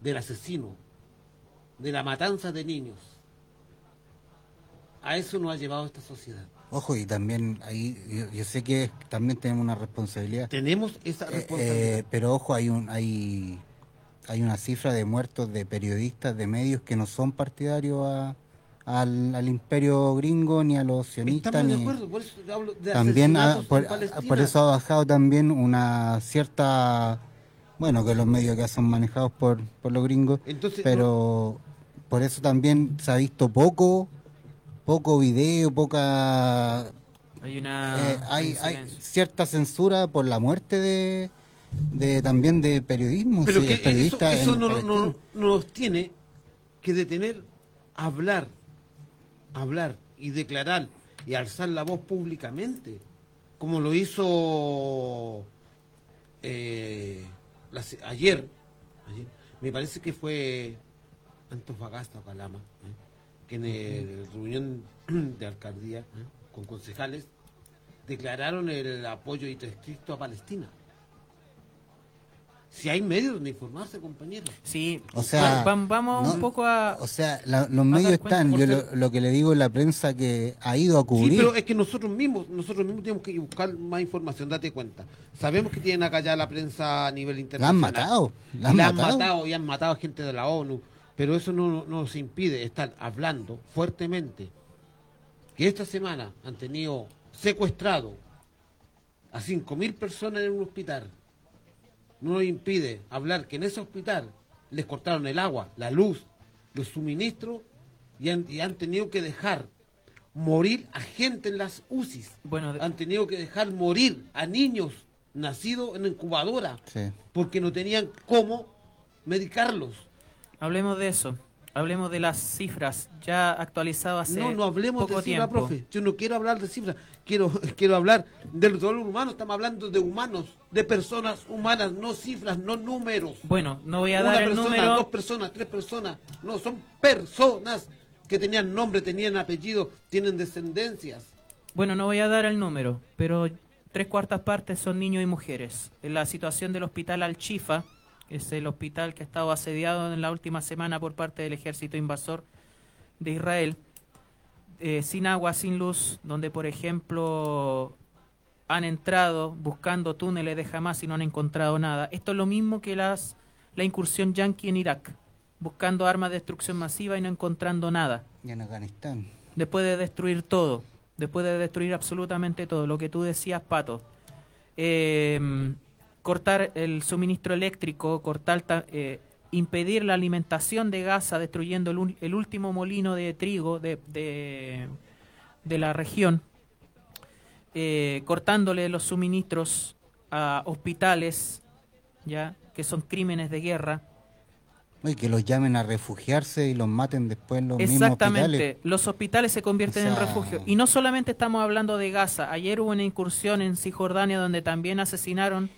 del asesino, de la matanza de niños. A eso nos ha llevado esta sociedad. Ojo, y también ahí, yo, yo sé que también tenemos una responsabilidad. Tenemos esa Eh, responsabilidad. eh, pero ojo, hay un hay hay una cifra de muertos de periodistas de medios que no son partidarios a- al, al imperio gringo ni a los sionistas Estamos de ni acuerdo, por eso hablo de también ha- por, por eso ha bajado también una cierta bueno que los medios que son manejados por, por los gringos Entonces, pero por eso también se ha visto poco poco video poca Hay una. eh, hay, hay cierta censura por la muerte de, de también de periodismo. Pero sí, que el periodista eso, no, Palestina. no- no nos tiene que detener a hablar, hablar y declarar y alzar la voz públicamente, como lo hizo eh, la ayer, ayer, me parece que fue Antofagasta o Calama, ¿eh? que en el- la reunión de alcaldía ¿eh? con concejales declararon el apoyo irrestricto a Palestina. Si hay medios donde informarse, compañeros. Sí, O sea, va- va- vamos no- un poco a. O sea, la- los medios están. Yo lo, lo que le digo a la prensa que ha ido a Sí, cubrir. pero es que nosotros mismos, nosotros mismos tenemos que buscar más información, date cuenta. Sabemos que tienen acá ya la prensa a nivel la han internacional. matado. La han La han matado. matado y han matado a gente de la ONU, pero eso no, no nos impide estar hablando fuertemente que esta semana han tenido secuestrado a 5.000 personas en un hospital. No nos impide hablar que en ese hospital les cortaron el agua, la luz, los suministros y han, y han tenido que dejar morir a gente en las UCIs. Bueno, de- Han tenido que dejar morir a niños nacidos en incubadora Sí. porque no tenían cómo medicarlos. Hablemos de eso. Hablemos de las cifras ya actualizadas hace No, no hablemos poco de cifras, profe. Yo no quiero hablar de cifras. Quiero, quiero hablar del dolor humano. Estamos hablando de humanos, de personas humanas, no cifras, no números. Bueno, no voy a Una dar el persona, número. dos personas, tres personas. No, son personas que tenían nombre, tenían apellido, tienen descendencias. Bueno, no voy a dar el número, pero tres cuartas partes son niños y mujeres. En la situación del hospital Al-Chifa, es el hospital que ha estado asediado en la última semana por parte del ejército invasor de Israel, eh, sin agua, sin luz, donde por ejemplo han entrado buscando túneles de Hamas y no han encontrado nada. Esto es lo mismo que las, la incursión yanqui en Irak, buscando armas de destrucción masiva y no encontrando nada. Y en Afganistán. después de destruir todo, después de destruir absolutamente todo, lo que tú decías, Pato, eh, cortar el suministro eléctrico, cortar ta- eh, impedir la alimentación de Gaza, destruyendo el, un- el último molino de trigo de, de, de la región, eh, cortándole los suministros a hospitales, ya que son crímenes de guerra. Y que los llamen a refugiarse y los maten después en los mismos Exactamente, hospitales. los hospitales se convierten O en refugio. Y no solamente estamos hablando de Gaza, ayer hubo una incursión en Cisjordania donde también asesinaron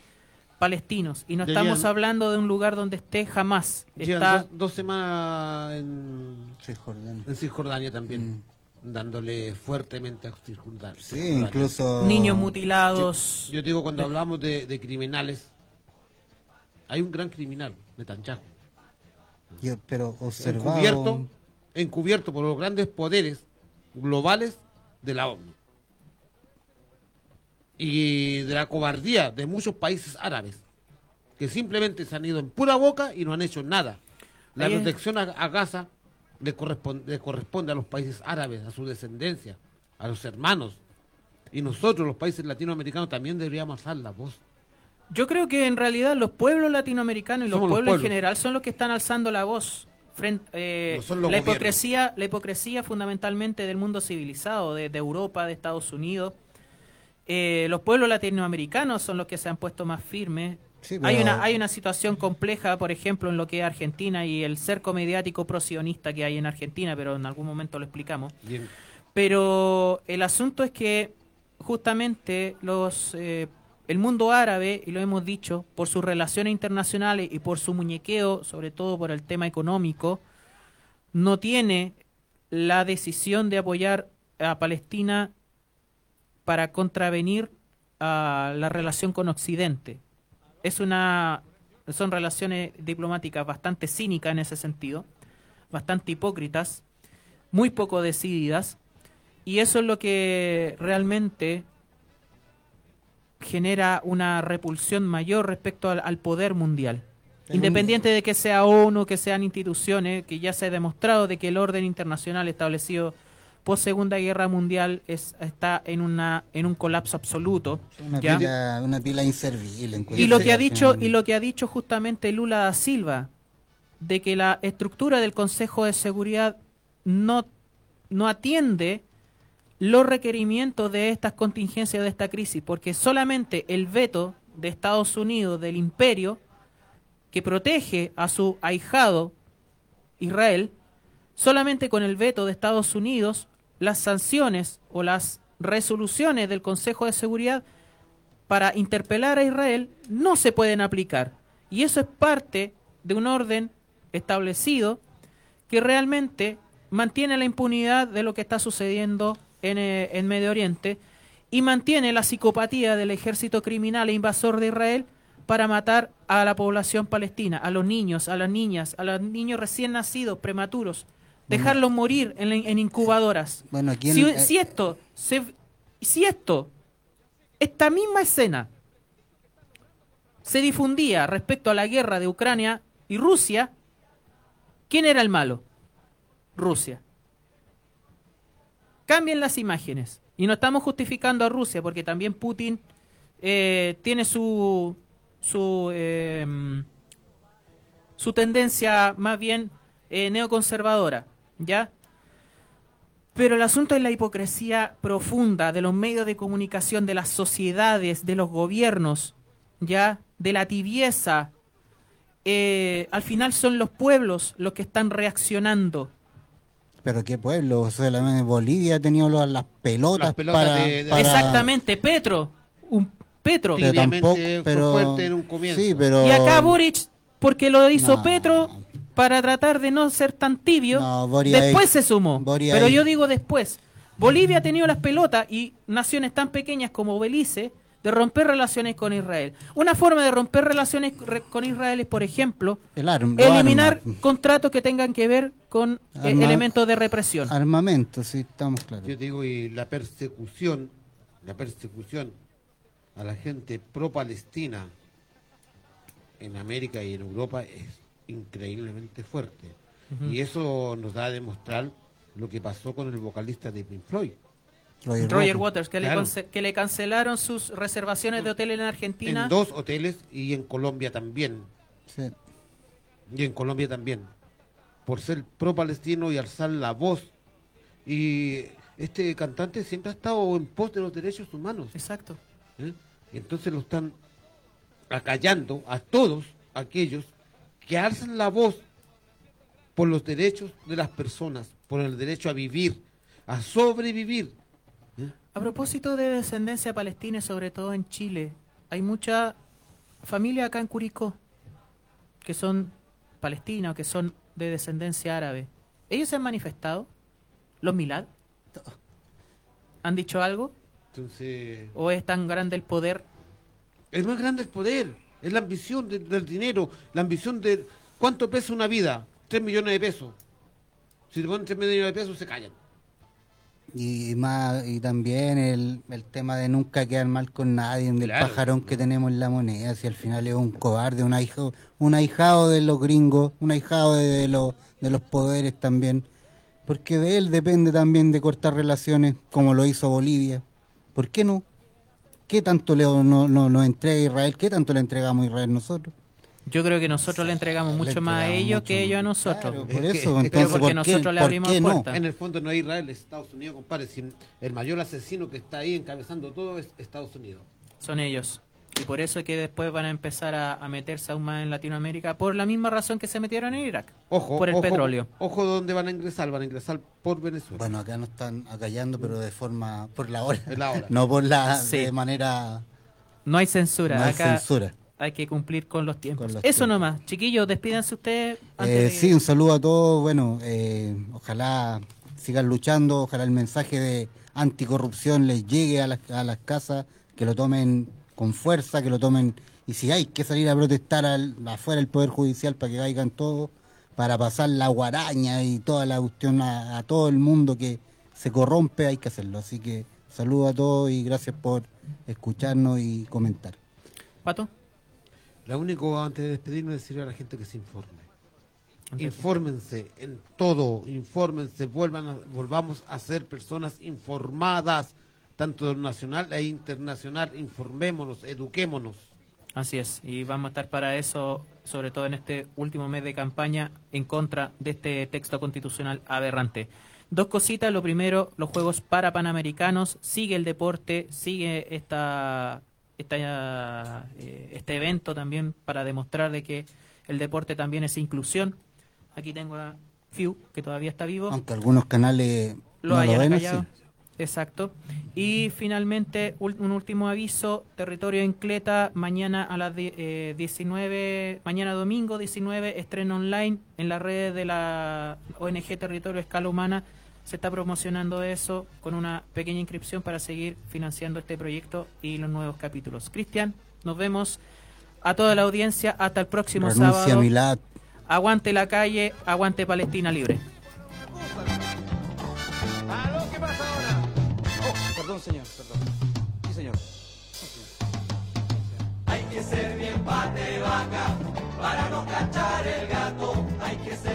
palestinos. Y no estamos hablando de un lugar donde esté jamás. Está, dos, dos semanas en Cisjordania. en Cisjordania también, dándole fuertemente a Cisjordania. Mm. Sí, incluso... niños mutilados. Yo, yo digo, cuando hablamos de, de criminales, hay un gran criminal, Netanyahu. Yo- pero observado... Encubierto, encubierto por los grandes poderes globales de la ONU. Y de la cobardía de muchos países árabes, que simplemente se han ido en pura boca y no han hecho nada. La Ahí protección a, a Gaza le corresponde, le corresponde a los países árabes, a su descendencia, a los hermanos. Y nosotros, los países latinoamericanos, también deberíamos alzar la voz. Yo creo que en realidad los pueblos latinoamericanos y los pueblos, en general son los que están alzando la voz. Frente, eh, No la gobiernos. hipocresía, la hipocresía fundamentalmente del mundo civilizado, de, de Europa, de Estados Unidos. Eh, los pueblos latinoamericanos son los que se han puesto más firmes. Sí, hay, una, hay una situación compleja, por ejemplo, en lo que es Argentina y el cerco mediático prosionista que hay en Argentina, pero en algún momento lo explicamos. Bien. Pero el asunto es que justamente los eh, el mundo árabe, y lo hemos dicho, por sus relaciones internacionales y por su muñequeo, sobre todo por el tema económico, no tiene la decisión de apoyar a Palestina para contravenir a la relación con Occidente. Es una son relaciones diplomáticas bastante cínicas en ese sentido, bastante hipócritas, muy poco decididas, y eso es lo que realmente genera una repulsión mayor respecto al, al poder mundial. En un- Independiente de que sea ONU, que sean instituciones, que ya se ha demostrado de que el orden internacional establecido post Segunda Guerra Mundial es, está en una en un colapso absoluto. Una ¿ya? pila, una pila inservible. Y lo que ha dicho y lo que ha dicho justamente Lula da Silva de que la estructura del Consejo de Seguridad no no atiende los requerimientos de estas contingencias de esta crisis, porque solamente el veto de Estados Unidos del imperio que protege a su ahijado Israel, solamente con el veto de Estados Unidos, las sanciones o las resoluciones del Consejo de Seguridad para interpelar a Israel no se pueden aplicar. Y eso es parte de un orden establecido que realmente mantiene la impunidad de lo que está sucediendo en, eh, en Medio Oriente y mantiene la psicopatía del ejército criminal e invasor de Israel para matar a la población palestina, a los niños, a las niñas, a los niños recién nacidos, prematuros, dejarlos morir en, en incubadoras. Bueno, aquí en- si, eh, si esto, se- si esto, esta misma escena se difundía respecto a la guerra de Ucrania y Rusia, ¿quién era el malo? Rusia. Cambien las imágenes. Y no estamos justificando a Rusia, porque también Putin eh, tiene su su eh, su tendencia más bien eh, neoconservadora, ¿ya? Pero el asunto es la hipocresía profunda de los medios de comunicación, de las sociedades, de los gobiernos, ¿ya? De la tibieza. Eh, al final son los pueblos los que están reaccionando. Pero qué pueblo, Bolivia ha tenido las pelotas, Las pelotas para, de- de- para- Exactamente, Petro. Un Petro. Pero tampoco, fue pero, fuerte en un comienzo. Sí, pero Y acá Boric, porque lo hizo No. Petro para tratar de no ser tan tibio, No, después ahí- se sumó. Pero ahí- yo digo después. Bolivia ha tenido las pelotas y naciones tan pequeñas como Belice de romper relaciones con Israel. Una forma de romper relaciones re- con Israel es, por ejemplo, el arm- lo eliminar arma. contratos que tengan que ver con eh, Arma- elementos de represión. armamento, sí, estamos claros. Yo digo, y la persecución, la persecución a la gente pro-palestina en América y en Europa es increíblemente fuerte. Y eso nos da a demostrar lo que pasó con el vocalista de Pink Floyd. Roger, Waters, que, Claro. le conce- que le cancelaron sus reservaciones de hotel en Argentina. En dos hoteles y en Colombia también. Sí. Y en Colombia también. Por ser pro-palestino y alzar la voz. Y este cantante siempre ha estado en pos de los derechos humanos. Exacto. ¿eh? Y entonces lo están acallando a todos aquellos que alzan la voz por los derechos de las personas, por el derecho a vivir, a sobrevivir. A propósito de descendencia palestina, y sobre todo en Chile, hay mucha familia acá en Curicó que son palestinas o que son de descendencia árabe. ¿Ellos se han manifestado? ¿Los Milad? ¿Han dicho algo? Entonces, ¿O es tan grande el poder? es más grande el poder, es la ambición de- del dinero, la ambición de cuánto pesa una vida, tres millones de pesos. Si te ponen tres millones de pesos, se callan. Y más y también el, el tema de nunca quedar mal con nadie, del Claro. pajarón que tenemos en la moneda, si al final es un cobarde, un ahijado, un ahijado de los gringos, un ahijado de, de los, de los poderes también, porque de él depende también de cortar relaciones, como lo hizo Bolivia. ¿Por qué no? ¿Qué tanto le, no, no, nos entrega Israel? ¿Qué tanto le entregamos a Israel nosotros? Yo creo que nosotros le entregamos mucho más a ellos que ellos a nosotros. Claro, por eso, es que- Pero entonces, porque ¿por qué, nosotros le abrimos qué no? puertas. En el fondo no es Israel, es Estados Unidos, compadre. Si el mayor asesino que está ahí encabezando todo es Estados Unidos. Son ellos. Y por eso es que después van a empezar a, a meterse aún más en Latinoamérica, por la misma razón que se metieron en Irak. Ojo, por el ojo, petróleo. Ojo dónde van a ingresar, van a ingresar por Venezuela. Bueno, acá nos están acallando, pero de forma, por la hora. Es la hora. No por la, Sí. de manera, No hay censura. no hay Acá censura. hay que cumplir con los tiempos. Con los Eso tiempos. nomás. Chiquillos, despídanse ustedes. antes Eh, de- sí, un saludo a todos. Bueno, eh, ojalá sigan luchando, ojalá el mensaje de anticorrupción les llegue a las, a las casas, que lo tomen con fuerza, que lo tomen. Y si hay que salir a protestar al- afuera del Poder Judicial para que caigan todos, para pasar la guaraña y toda la cuestión a, a todo el mundo que se corrompe, hay que hacerlo. Así que saludo a todos y gracias por escucharnos y comentar. Pato. Lo único antes de despedirme es decirle a la gente que se informe. Infórmense en todo, infórmense, vuelvan a- volvamos a ser personas informadas, tanto nacional e internacional, informémonos, eduquémonos. Así es, y vamos a estar para eso, sobre todo en este último mes de campaña, en contra de este texto constitucional aberrante. Dos cositas, lo primero, los Juegos para Panamericanos, sigue el deporte, sigue esta, esta, eh, este evento también para demostrar de que el deporte también es inclusión. Aquí tengo a Fiu, que todavía está vivo. Aunque algunos canales lo no hayan lo ven acallado. Exacto. Y finalmente, un último aviso, territorio en Cleta, mañana a las eh, 19, mañana domingo 19, estreno online en las redes de la ONG Territorio Escala Humana. Se está promocionando eso con una pequeña inscripción para seguir financiando este proyecto y los nuevos capítulos. Cristian, nos vemos a toda la audiencia hasta el próximo Renuncia sábado. Milad. Aguante la calle, aguante Palestina libre. cachar el gato, hay que ser